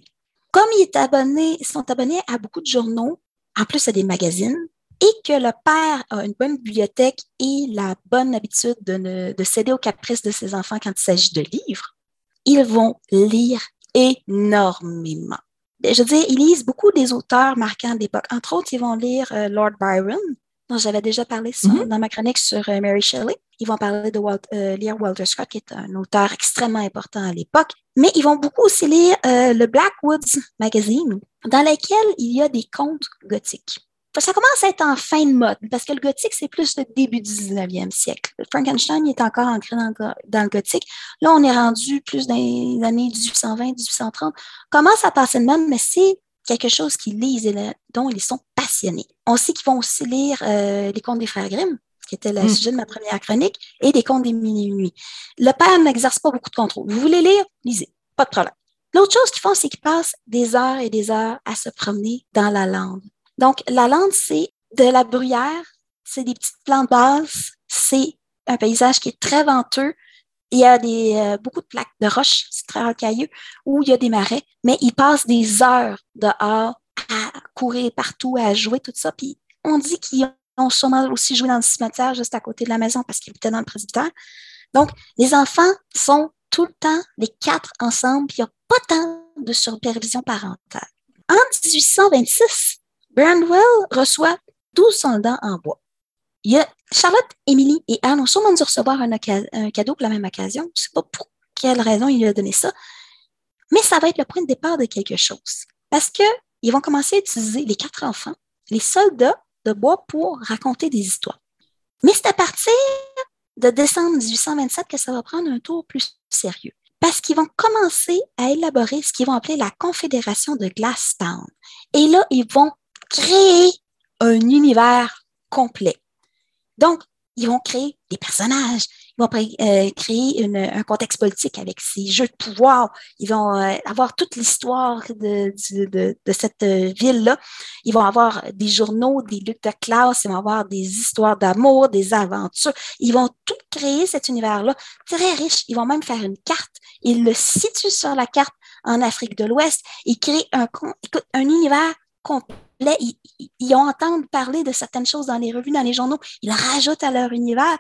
Speaker 5: Comme ils, est sont abonnés à beaucoup de journaux, en plus à des magazines, et que le père a une bonne bibliothèque et la bonne habitude de, de céder aux caprices de ses enfants quand il s'agit de livres, ils vont lire énormément. Je veux dire, ils lisent beaucoup des auteurs marquants d'époque. Entre autres, ils vont lire euh, Lord Byron, dont j'avais déjà parlé mm-hmm. dans ma chronique sur euh, Mary Shelley. Ils vont parler de euh, lire Walter Scott, qui est un auteur extrêmement important à l'époque. Mais ils vont beaucoup aussi lire le Blackwoods Magazine, dans lequel il y a des contes gothiques ça commence à être en fin de mode, parce que le gothique, c'est plus le début du 19e siècle. Frankenstein il est encore ancré dans, le gothique. Là, on est rendu plus dans les années 1820, 1830. Commence à passer de mode, mais c'est quelque chose qu'ils lisent et dont ils sont passionnés. On sait qu'ils vont aussi lire euh, les contes des frères Grimm, qui était le hmm. sujet de ma première chronique, et des contes des nuits. Le père n'exerce pas beaucoup de contrôle. Vous voulez lire? Lisez. Pas de problème. L'autre chose qu'ils font, c'est qu'ils passent des heures et des heures à se promener dans la lande. Donc, la lande, c'est de la bruyère, c'est des petites plantes basses, c'est un paysage qui est très venteux. Il y a des, euh, beaucoup de plaques de roches, c'est très rocailleux, où il y a des marais, mais ils passent des heures dehors à courir partout, à jouer, tout ça. Puis on dit qu'ils ont sûrement aussi joué dans le cimetière juste à côté de la maison parce qu'ils étaient dans le presbytère. Donc, les enfants sont tout le temps, les quatre ensemble, puis il n'y a pas tant de supervision parentale. En 1826, Brandwell reçoit 12 soldats en bois. Il y a Charlotte, Emily et Anne ont sûrement dû recevoir un, cadeau pour la même occasion. Je ne sais pas pour quelle raison il a donné ça. Mais ça va être le point de départ de quelque chose. Parce qu'ils vont commencer à utiliser les quatre enfants, les soldats de bois pour raconter des histoires. Mais c'est à partir de décembre 1827 que ça va prendre un tour plus sérieux. Parce qu'ils vont commencer à élaborer ce qu'ils vont appeler la Confédération de Glasstown. Et là, ils vont créer un univers complet. Donc, ils vont créer des personnages, ils vont euh, créer un contexte politique avec ces jeux de pouvoir, ils vont euh, avoir toute l'histoire de, cette euh, ville-là, ils vont avoir des journaux, des luttes de classe, ils vont avoir des histoires d'amour, des aventures, ils vont tout créer cet univers-là, très riche, ils vont même faire une carte, ils le situent sur la carte en Afrique de l'Ouest, ils créent un, un univers complet ils, ont entendu parler de certaines choses dans les revues, dans les journaux, ils rajoutent à leur univers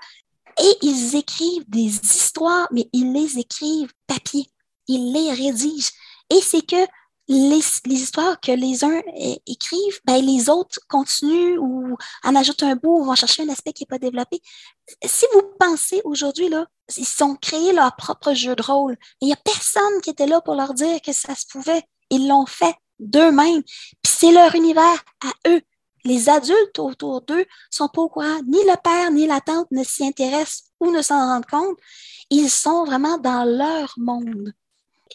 Speaker 5: et ils écrivent des histoires, mais ils les écrivent papier, ils les rédigent. Et c'est que les, histoires que les uns écrivent, ben, les autres continuent ou en ajoutent un bout ou vont chercher un aspect qui n'est pas développé. Si vous pensez aujourd'hui, là, ils ont créé leur propre jeu de rôle. Il n'y a personne qui était là pour leur dire que ça se pouvait. Ils l'ont fait d'eux-mêmes. C'est leur univers à eux. Les adultes autour d'eux sont pas au courant. Ni le père ni la tante ne s'y intéressent ou ne s'en rendent compte. Ils sont vraiment dans leur monde.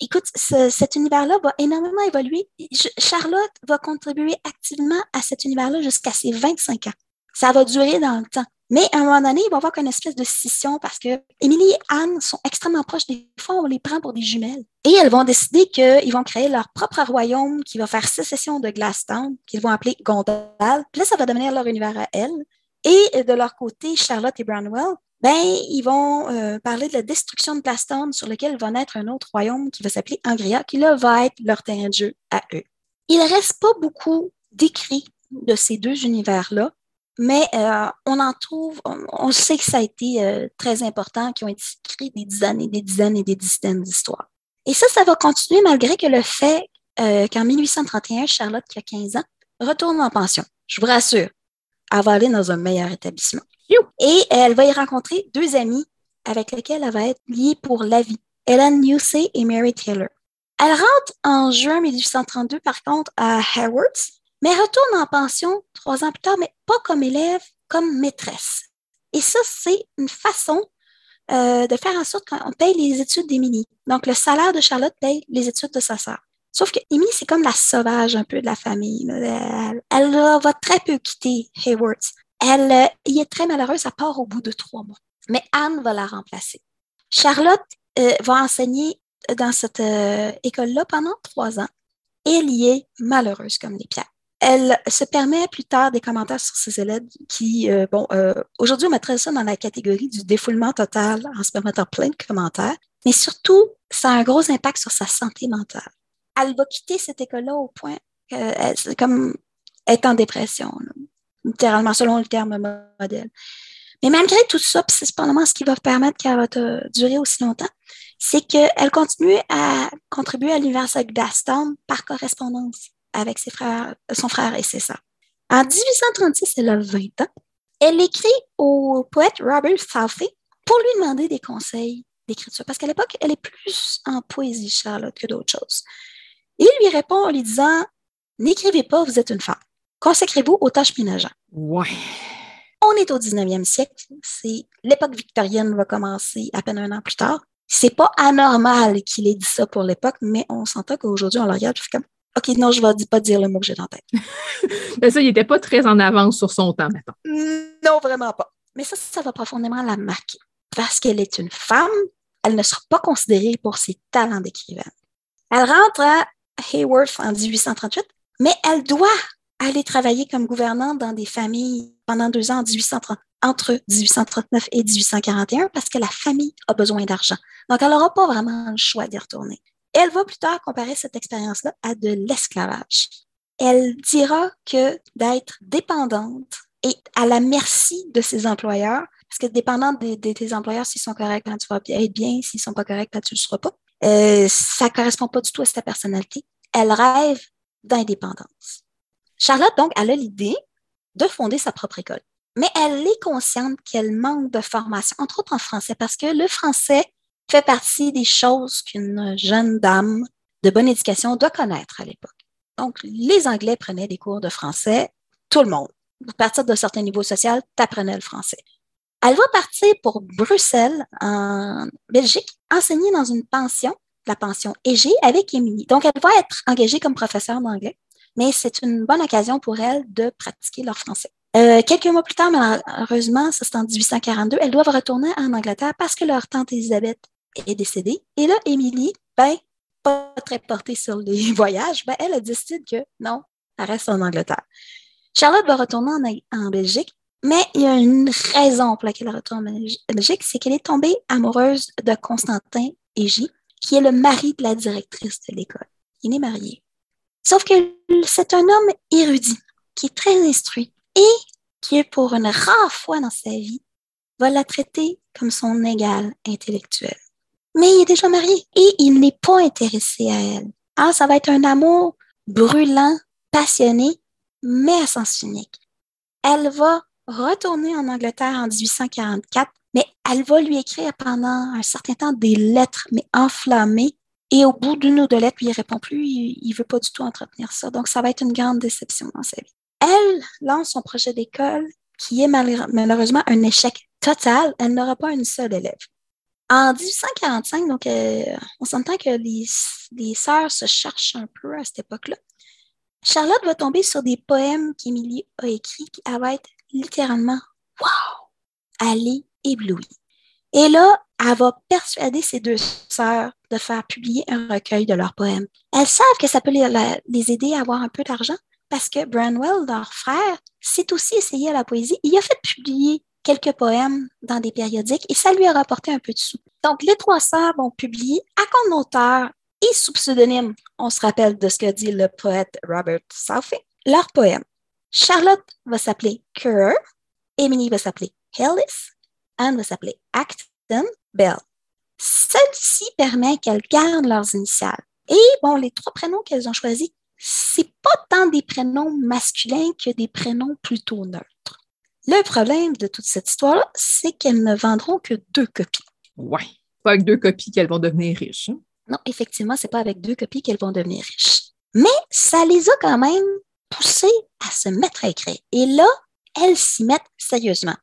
Speaker 5: Écoute, cet univers-là va énormément évoluer. Charlotte va contribuer activement à cet univers-là jusqu'à ses 25 ans. Ça va durer dans le temps. Mais à un moment donné, il va y avoir une espèce de scission parce que Émilie et Anne sont extrêmement proches. Des fois, on les prend pour des jumelles. Et elles vont décider qu'ils vont créer leur propre royaume qui va faire sécession de Glasstown, qu'ils vont appeler Gondal. Puis là, ça va devenir leur univers à elles. Et de leur côté, Charlotte et Brownwell ben, ils vont euh, parler de la destruction de Glaston sur lequel va naître un autre royaume qui va s'appeler Angria, qui là va être leur terrain de jeu à eux. Il ne reste pas beaucoup d'écrits de ces deux univers-là, mais euh, on en trouve, on, sait que ça a été euh, très important, qui ont été écrits des dizaines et des dizaines et des dizaines d'histoires. Et ça, ça va continuer malgré que le fait qu'en 1831, Charlotte, qui a 15 ans, retourne en pension. Je vous rassure, elle va aller dans un meilleur établissement. Et elle va y rencontrer deux amies avec lesquelles elle va être liée pour la vie, Ellen Newsey et Mary Taylor. Elle rentre en juin 1832, par contre, à Harvard's, mais retourne en pension trois ans plus tard, mais pas comme élève, comme maîtresse. Et ça, c'est une façon euh, de faire en sorte qu'on paye les études d'Émilie. Donc, le salaire de Charlotte paye les études de sa sœur. Sauf que c'est comme la sauvage un peu de la famille. Elle, elle va très peu quitter Hayward's. Elle euh, y est très malheureuse, à part au bout de trois mois. Mais Anne va la remplacer. Charlotte euh, va enseigner dans cette euh, école-là pendant trois ans. Elle y est malheureuse comme les pierres. Elle se permet plus tard des commentaires sur ses élèves qui, bon, aujourd'hui, on mettrait ça dans la catégorie du défoulement total en se permettant plein de commentaires, mais surtout, ça a un gros impact sur sa santé mentale. Elle va quitter cette école-là au point qu'elle, comme, être en dépression littéralement, selon le terme modèle. Mais malgré tout ça, c'est cependant ce qui va permettre qu'elle va durer aussi longtemps, c'est qu'elle continue à contribuer à l'université Glaston par correspondance avec ses frères, son frère et ses sœurs. En 1836, elle a 20 ans. Elle écrit au poète Robert Southey pour lui demander des conseils d'écriture, parce qu'à l'époque, elle est plus en poésie, Charlotte, que d'autres choses. il lui répond en lui disant N'écrivez pas, vous êtes une femme. Consacrez-vous aux tâches ménagères.
Speaker 1: Ouais.
Speaker 5: On est au 19e siècle. C'est l'époque victorienne va commencer à peine un an plus tard. C'est pas anormal qu'il ait dit ça pour l'époque, mais on s'entend qu'aujourd'hui, on le regarde, comme, OK, non, je vais pas dire le mot que j'ai dans la tête.
Speaker 1: mais ça, il n'était pas très en avance sur son temps, maintenant.
Speaker 5: Non, vraiment pas. Mais ça, ça va profondément la marquer. Parce qu'elle est une femme, elle ne sera pas considérée pour ses talents d'écrivaine. Elle rentre à Hayworth en 1838, mais elle doit aller travailler comme gouvernante dans des familles pendant deux ans en 1830, entre 1839 et 1841 parce que la famille a besoin d'argent. Donc, elle n'aura pas vraiment le choix d'y retourner. Elle va plus tard comparer cette expérience-là à de l'esclavage. Elle dira que d'être dépendante et à la merci de ses employeurs, parce que dépendante de, tes employeurs, s'ils sont corrects, quand tu vas être bien, s'ils sont pas corrects, quand tu ne le seras pas, euh, ça correspond pas du tout à sa personnalité. Elle rêve d'indépendance. Charlotte, donc, elle a l'idée de fonder sa propre école. Mais elle est consciente qu'elle manque de formation, entre autres en français, parce que le français fait partie des choses qu'une jeune dame de bonne éducation doit connaître à l'époque. Donc, les Anglais prenaient des cours de français, tout le monde. À partir d'un certain niveau social, tu apprenais le français. Elle va partir pour Bruxelles, en Belgique, enseigner dans une pension, la pension Égée, avec Émilie. Donc, elle va être engagée comme professeure d'anglais mais c'est une bonne occasion pour elle de pratiquer leur français. Euh, quelques mois plus tard, malheureusement, c'est en 1842, elles doivent retourner en Angleterre parce que leur tante Elisabeth est décédée. Et là, Émilie, ben, pas très portée sur les voyages, ben, elle a décidé que non, elle reste en Angleterre. Charlotte va retourner en, Belgique, mais il y a une raison pour laquelle elle retourne en Belgique, c'est qu'elle est tombée amoureuse de Constantin Égy, qui est le mari de la directrice de l'école. Il est marié. Sauf que c'est un homme érudit, qui est très instruit et qui, pour une rare fois dans sa vie, va la traiter comme son égal intellectuel. Mais il est déjà marié et il n'est pas intéressé à elle. Ah, ça va être un amour brûlant, passionné, mais à sens unique. Elle va retourner en Angleterre en 1844, mais elle va lui écrire pendant un certain temps des lettres, mais enflammées, et au bout d'une ou deux lettres, il répond plus, il ne veut pas du tout entretenir ça. Donc, ça va être une grande déception dans sa vie. Elle lance son projet d'école qui est malheureusement un échec total. Elle n'aura pas une seule élève. En 1845, donc, euh, on s'entend que les, sœurs se cherchent un peu à cette époque-là. Charlotte va tomber sur des poèmes qu'Émilie a écrits qui va être littéralement Wow! Elle est éblouie. Et là, elle va persuader ses deux sœurs de faire publier un recueil de leurs poèmes. Elles savent que ça peut les, les aider à avoir un peu d'argent parce que Branwell, leur frère, s'est aussi essayé à la poésie. Il a fait publier quelques poèmes dans des périodiques et ça lui a rapporté un peu de sous. Donc, les trois sœurs vont publier à compte d'auteur et sous pseudonyme, on se rappelle de ce que dit le poète Robert Southey, leur poème. Charlotte va s'appeler Currer, Emily va s'appeler Hellis, Anne va s'appeler Acton Bell. Celle-ci permet qu'elles gardent leurs initiales. Et bon, les trois prénoms qu'elles ont choisis, c'est pas tant des prénoms masculins que des prénoms plutôt neutres. Le problème de toute cette histoire-là, c'est qu'elles ne vendront que deux copies.
Speaker 1: Ouais. Pas avec deux copies qu'elles vont devenir riches. Hein?
Speaker 5: Non, effectivement, c'est pas avec deux copies qu'elles vont devenir riches. Mais ça les a quand même poussées à se mettre à écrire. Et là, elles s'y mettent sérieusement.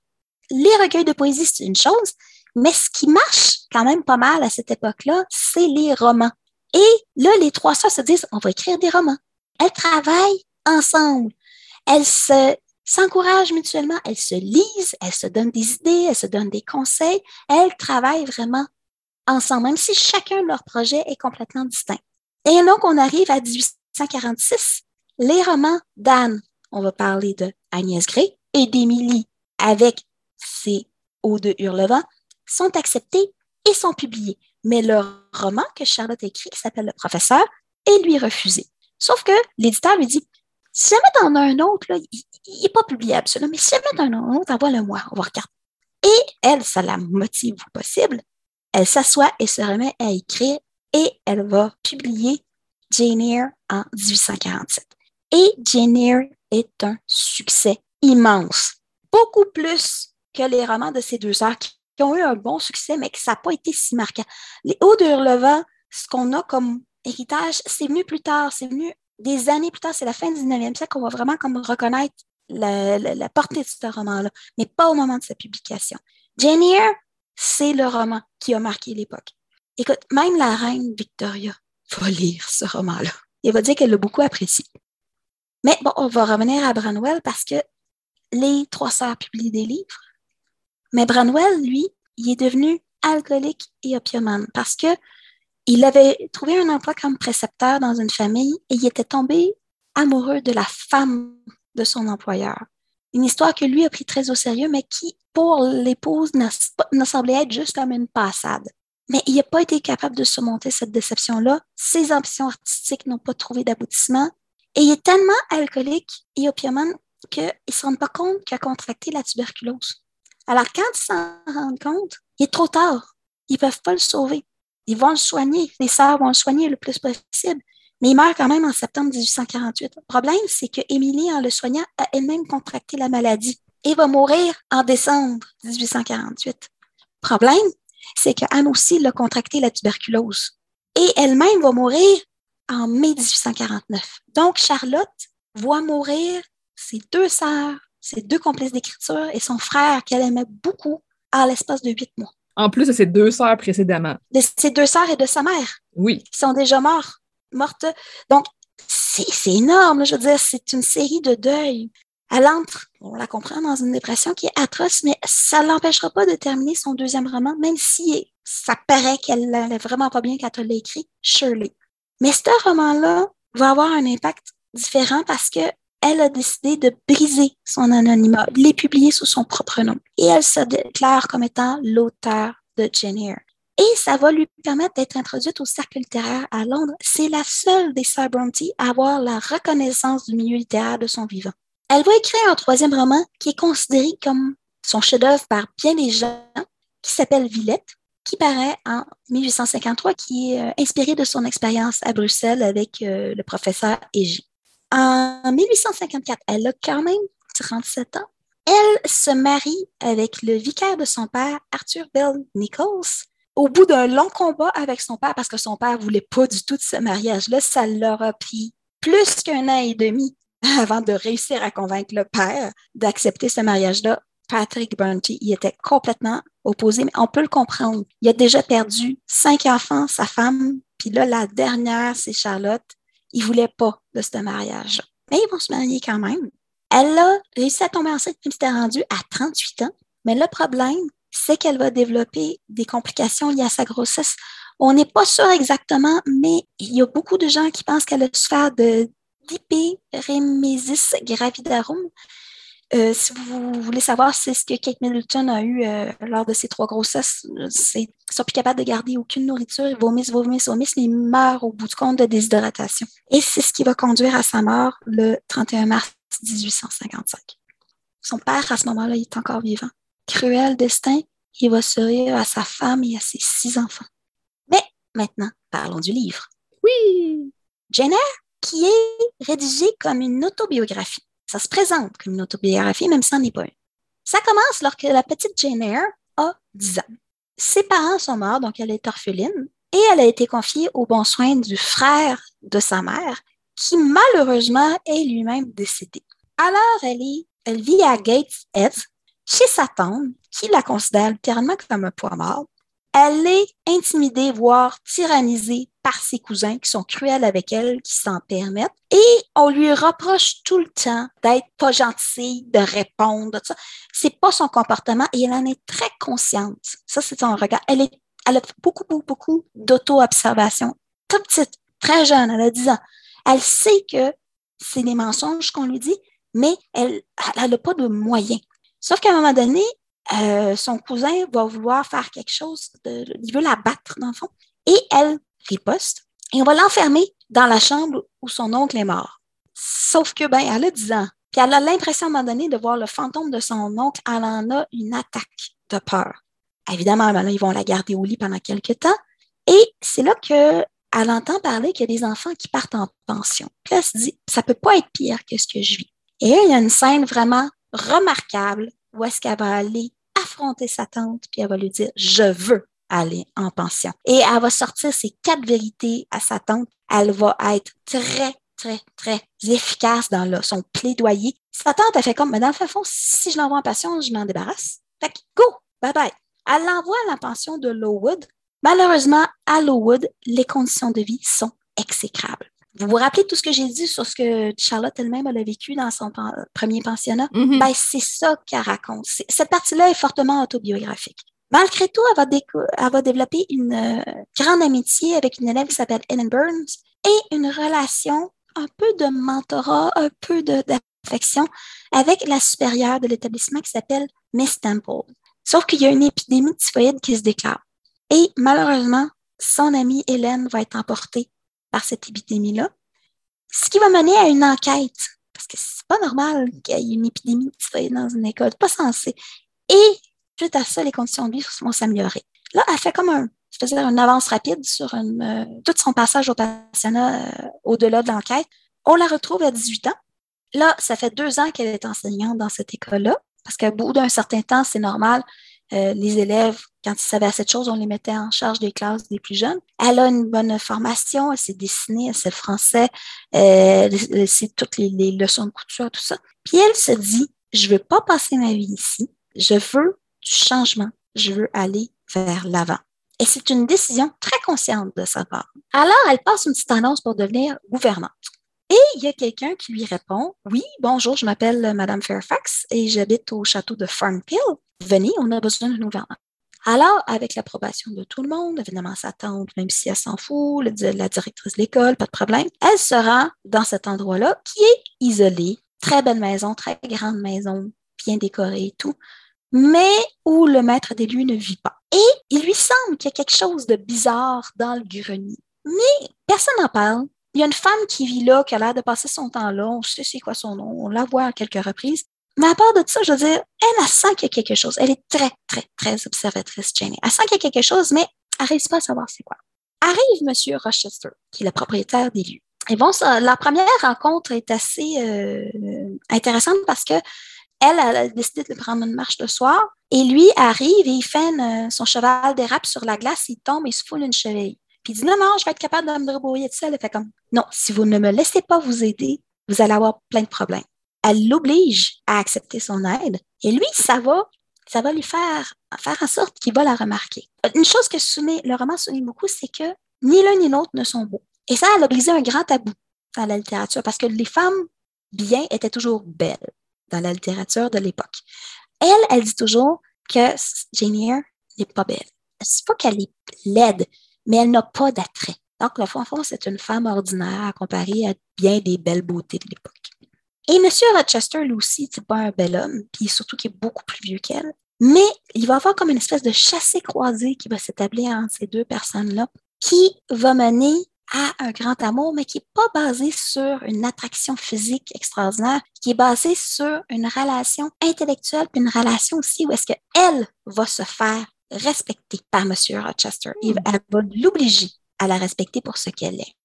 Speaker 5: Les recueils de poésie, c'est une chose, mais ce qui marche quand même pas mal à cette époque-là, c'est les romans. Et là, les trois sœurs se disent, on va écrire des romans. Elles travaillent ensemble. Elles se s'encouragent mutuellement, elles se lisent, elles se donnent des idées, elles se donnent des conseils, elles travaillent vraiment ensemble, même si chacun de leurs projets est complètement distinct. Et donc, on arrive à 1846, les romans d'Anne, on va parler de Agnès Gray et d'Émilie avec ses Eaux de Hurlevent, sont acceptés et sont publiés. Mais le roman que Charlotte écrit, qui s'appelle Le Professeur, est lui refusé. Sauf que l'éditeur lui dit si jamais t'en as un autre, il n'est pas publiable, celui mais si jamais as un autre, envoie-le-moi, on va regarder. Et elle, ça la motive au possible. Elle s'assoit et se remet à écrire et elle va publier Jane Eyre en 1847. Et Jane Eyre est un succès immense, beaucoup plus que les romans de ces deux sœurs qui, ont eu un bon succès, mais que ça n'a pas été si marquant. Les Hauts de Hurlevent, ce qu'on a comme héritage, c'est venu plus tard, c'est venu des années plus tard, c'est la fin du 19e siècle qu'on va vraiment comme reconnaître la, portée de ce roman-là, mais pas au moment de sa publication. Jane Eyre, c'est le roman qui a marqué l'époque. Écoute, même la reine Victoria va lire ce roman-là. Il va dire qu'elle l'a beaucoup apprécié. Mais bon, on va revenir à Branwell parce que les trois sœurs publient des livres. Mais Branwell, lui, il est devenu alcoolique et opiumane parce que il avait trouvé un emploi comme précepteur dans une famille et il était tombé amoureux de la femme de son employeur. Une histoire que lui a pris très au sérieux, mais qui, pour l'épouse, ne semblait être juste comme une passade. Mais il n'a pas été capable de surmonter cette déception-là. Ses ambitions artistiques n'ont pas trouvé d'aboutissement. Et il est tellement alcoolique et opiumane qu'il ne se rend pas compte qu'il a contracté la tuberculose. Alors, quand ils s'en rendent compte, il est trop tard. Ils ne peuvent pas le sauver. Ils vont le soigner. Les sœurs vont le soigner le plus possible. Mais il meurt quand même en septembre 1848. Le problème, c'est que Émilie, en le soignant, a elle-même contracté la maladie et va mourir en décembre 1848. Le problème, c'est qu'Anne aussi l'a contracté la tuberculose. Et elle-même va mourir en mai 1849. Donc, Charlotte voit mourir ses deux sœurs, ses deux complices d'écriture et son frère qu'elle aimait beaucoup à l'espace de huit mois.
Speaker 1: En plus de ses deux sœurs précédemment.
Speaker 5: De ses deux sœurs et de sa mère.
Speaker 1: Oui.
Speaker 5: Qui sont déjà morts morte. Donc, c'est énorme. Je veux dire, c'est une série de deuils. Elle entre, on la comprend, dans une dépression qui est atroce, mais ça ne l'empêchera pas de terminer son deuxième roman, même si ça paraît qu'elle n'allait vraiment pas bien quand elle l'a écrit, Shirley. Mais ce roman-là va avoir un impact différent parce que elle a décidé de briser son anonymat, de les publier sous son propre nom. Et elle se déclare comme étant l'auteur de Jane Eyre et ça va lui permettre d'être introduite au cercle littéraire à Londres. C'est la seule des sœurs Bronte à avoir la reconnaissance du milieu littéraire de son vivant. Elle va écrire un troisième roman qui est considéré comme son chef-d'œuvre par bien des gens, qui s'appelle Villette, qui paraît en 1853, qui est euh, inspiré de son expérience à Bruxelles avec euh, le professeur Egi. En 1854, elle a quand même 37 ans. Elle se marie avec le vicaire de son père, Arthur Bell Nichols, au bout d'un long combat avec son père, parce que son père voulait pas du tout de ce mariage-là, ça leur a pris plus qu'un an et demi avant de réussir à convaincre le père d'accepter ce mariage-là. Patrick Bronte, il était complètement opposé, mais on peut le comprendre. Il a déjà perdu cinq enfants, sa femme, puis là, la dernière, c'est Charlotte. Il voulait pas de ce mariage. Mais ils vont se marier quand même. Elle a réussi à tomber enceinte, puis s'était rendue à 38 ans. Mais le problème, c'est qu'elle va développer des complications liées à sa grossesse. On n'est pas sûr exactement, mais il y a beaucoup de gens qui pensent qu'elle a souffert de d'hyperémésis gravidarum. Euh, si vous voulez savoir c'est ce que Kate Middleton a eu euh, lors de ses trois grossesses, ils sont plus capables de garder aucune nourriture, ils vomissent, vomissent, vomissent, mais ils meurent au bout du compte de déshydratation. Et c'est ce qui va conduire à sa mort le 31 mars 1855. Son père, à ce moment-là, est encore vivant. Cruel destin, il va survivre à sa femme et à ses six enfants. Mais maintenant, parlons du livre.
Speaker 1: Oui!
Speaker 5: Jane Eyre, qui est rédigé comme une autobiographie. Ça se présente comme une autobiographie, même si ça n'est pas une. Ça commence lorsque la petite Jane Eyre a 10 ans. Ses parents sont morts, donc elle est orpheline, et elle a été confiée aux bons soins du frère de sa mère, qui malheureusement est lui-même décédé. Alors, elle, est, elle vit à Gateshead, chez sa tante, qui la considère littéralement comme un poids mort. Elle est intimidée, voire tyrannisée par ses cousins qui sont cruels avec elle, qui s'en permettent. Et on lui reproche tout le temps d'être pas gentille, de répondre, de ça. C'est pas son comportement et elle en est très consciente. Ça, c'est son regard. Elle, est, elle a beaucoup, beaucoup, beaucoup d'auto-observation. Toute petite, très jeune, elle a 10 ans. Elle sait que c'est des mensonges qu'on lui dit, mais elle n'a pas de moyens. Sauf qu'à un moment donné, euh, son cousin va vouloir faire quelque chose, il veut la battre dans le fond, et elle riposte, et on va l'enfermer dans la chambre où son oncle est mort. Sauf que, ben, elle a 10 ans, puis elle a l'impression à un moment donné de voir le fantôme de son oncle, elle en a une attaque de peur. Évidemment, ben ils vont la garder au lit pendant quelques temps, et c'est là que elle entend parler qu'il y a des enfants qui partent en pension. Puis elle se dit, ça peut pas être pire que ce que je vis. Et il y a une scène vraiment remarquable où est-ce qu'elle va aller affronter sa tante, puis elle va lui dire, je veux aller en pension. Et elle va sortir ses quatre vérités à sa tante. Elle va être très, très, très efficace dans là, son plaidoyer. Sa tante, a fait comme, mais dans le fond, si je l'envoie en pension, je m'en débarrasse. Fait que, go, bye bye. Elle l'envoie à la pension de Lowood. Malheureusement, à Lowood, les conditions de vie sont exécrables. Vous vous rappelez tout ce que j'ai dit sur ce que Charlotte elle-même a vécu dans son premier pensionnat?
Speaker 1: Mhm.
Speaker 5: Ben, c'est ça qu'elle raconte. Cette partie-là est fortement autobiographique. Malgré tout, elle va, elle va développer une euh, grande amitié avec une élève qui s'appelle Ellen Burns et une relation un peu de mentorat, un peu d'affection avec la supérieure de l'établissement qui s'appelle Miss Temple. Sauf qu'il y a une épidémie de typhoïde qui se déclare. Et malheureusement, son amie Hélène va être emportée par cette épidémie-là, ce qui va mener à une enquête, parce que c'est pas normal qu'il y ait une épidémie dans une école, pas censé. Et suite à ça, les conditions de vie vont s'améliorer. Là, elle fait comme un, je dire, une avance rapide sur euh, tout son passage au pensionnat euh, au-delà de l'enquête. On la retrouve à 18 ans. Là, ça fait deux ans qu'elle est enseignante dans cette école-là, parce qu'à bout d'un certain temps, c'est normal, euh, les élèves, quand ils savaient cette chose, on les mettait en charge des classes des plus jeunes. Elle a une bonne formation, elle s'est dessinée, elle sait français, euh, elle sait toutes les, leçons de couture, tout ça. Puis elle se dit, je veux pas passer ma vie ici, je veux du changement, je veux aller vers l'avant. Et c'est une décision très consciente de sa part. Alors, elle passe une petite annonce pour devenir gouvernante. Et il y a quelqu'un qui lui répond Oui, bonjour, je m'appelle Madame Fairfax et j'habite au château de Farnpill. Venez, on a besoin d'une gouvernante. Alors, avec l'approbation de tout le monde, évidemment sa tante, même si elle s'en fout, la directrice de l'école, pas de problème, elle se rend dans cet endroit-là qui est isolé. Très belle maison, très grande maison, bien décorée et tout, mais où le maître des lieux ne vit pas. Et il lui semble qu'il y a quelque chose de bizarre dans le grenier. Mais personne n'en parle. Il y a une femme qui vit là, qui a l'air de passer son temps là. On sait c'est quoi son nom. On la voit à quelques reprises. Mais à part de ça, je veux dire, elle, a sent qu'il y a quelque chose. Elle est très, très, très observatrice, Jenny. Elle sent qu'il y a quelque chose, mais elle n'arrive pas à savoir c'est quoi. Arrive M. Rochester, qui est le propriétaire des lieux. Et bon, ça, la première rencontre est assez euh, intéressante parce que elle, a décidé de prendre une marche le soir et lui arrive et il fait son cheval dérape sur la glace, il tombe et se foule une cheville. Puis il dit non, non, je vais être capable de me débrouiller de ça. Elle fait comme non, si vous ne me laissez pas vous aider, vous allez avoir plein de problèmes. Elle l'oblige à accepter son aide. Et lui, ça va ça va lui faire, faire en sorte qu'il va la remarquer. Une chose que le roman souligne beaucoup, c'est que ni l'un ni l'autre ne sont beaux. Et ça, elle a brisé un grand tabou dans la littérature parce que les femmes bien étaient toujours belles dans la littérature de l'époque. Elle, elle dit toujours que Jane n'est pas belle. C'est pas qu'elle est laide, mais elle n'a pas d'attrait. Donc, le fond, fond, c'est une femme ordinaire à comparer à bien des belles beautés de l'époque. Et M. Rochester, lui aussi, c'est pas un bel homme, puis surtout qu'il est beaucoup plus vieux qu'elle. Mais il va y avoir comme une espèce de chassé-croisé qui va s'établir entre ces deux personnes-là, qui va mener à un grand amour, mais qui n'est pas basé sur une attraction physique extraordinaire, qui est basé sur une relation intellectuelle, puis une relation aussi où est-ce qu'elle va se faire respecter par M. Rochester. Hmm. Elle va l'obliger à la respecter pour ce qu'elle est.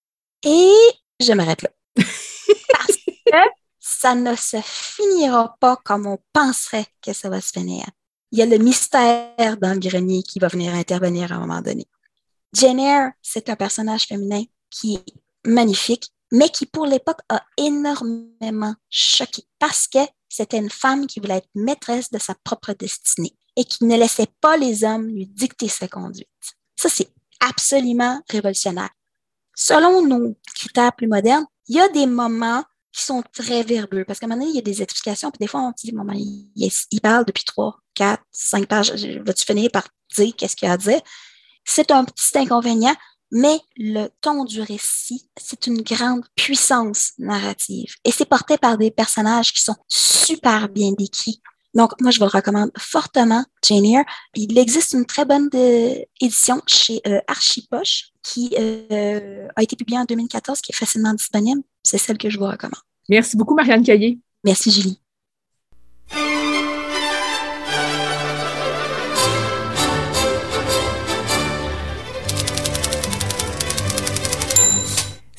Speaker 5: Et je m'arrête là. Parce que ça ne se finira pas comme on penserait que ça va se finir. Il y a le mystère dans le grenier qui va venir intervenir à un moment donné. Jane Eyre, c'est un personnage féminin qui est magnifique, mais qui pour l'époque a énormément choqué parce que c'était une femme qui voulait être maîtresse de sa propre destinée et qui ne laissait pas les hommes lui dicter sa conduite. Ça, c'est absolument révolutionnaire. Selon nos critères plus modernes, il y a des moments qui sont très verbeux parce qu'à un moment donné, il y a des explications, puis des fois, on dit, moment, il, il, parle depuis trois, quatre, cinq pages, vas-tu finir par dire qu'est-ce qu'il a à dire? C'est un petit inconvénient, mais le ton du récit, c'est une grande puissance narrative et c'est porté par des personnages qui sont super bien décrits. Donc, moi, je vous le recommande fortement, Jane Eyre. Il existe une très bonne euh, édition chez euh, Archipoche qui euh, a été publiée en 2014, qui est facilement disponible. C'est celle que je vous recommande.
Speaker 1: Merci beaucoup, Marianne Caillé.
Speaker 5: Merci, Julie.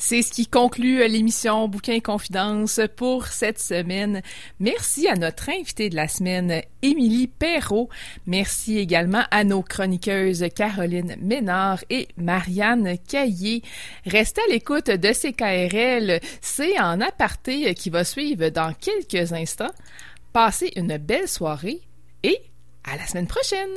Speaker 1: C'est ce qui conclut euh, l'émission Bouquin et Confidence pour cette semaine. Merci à notre invitée de la semaine, Émilie Perrault. Merci également à nos chroniqueuses Caroline Ménard et Marianne Caillé. Restez à l'écoute de CKRL. C'est en aparté qui va suivre dans quelques instants. Passez une belle soirée et à la semaine prochaine!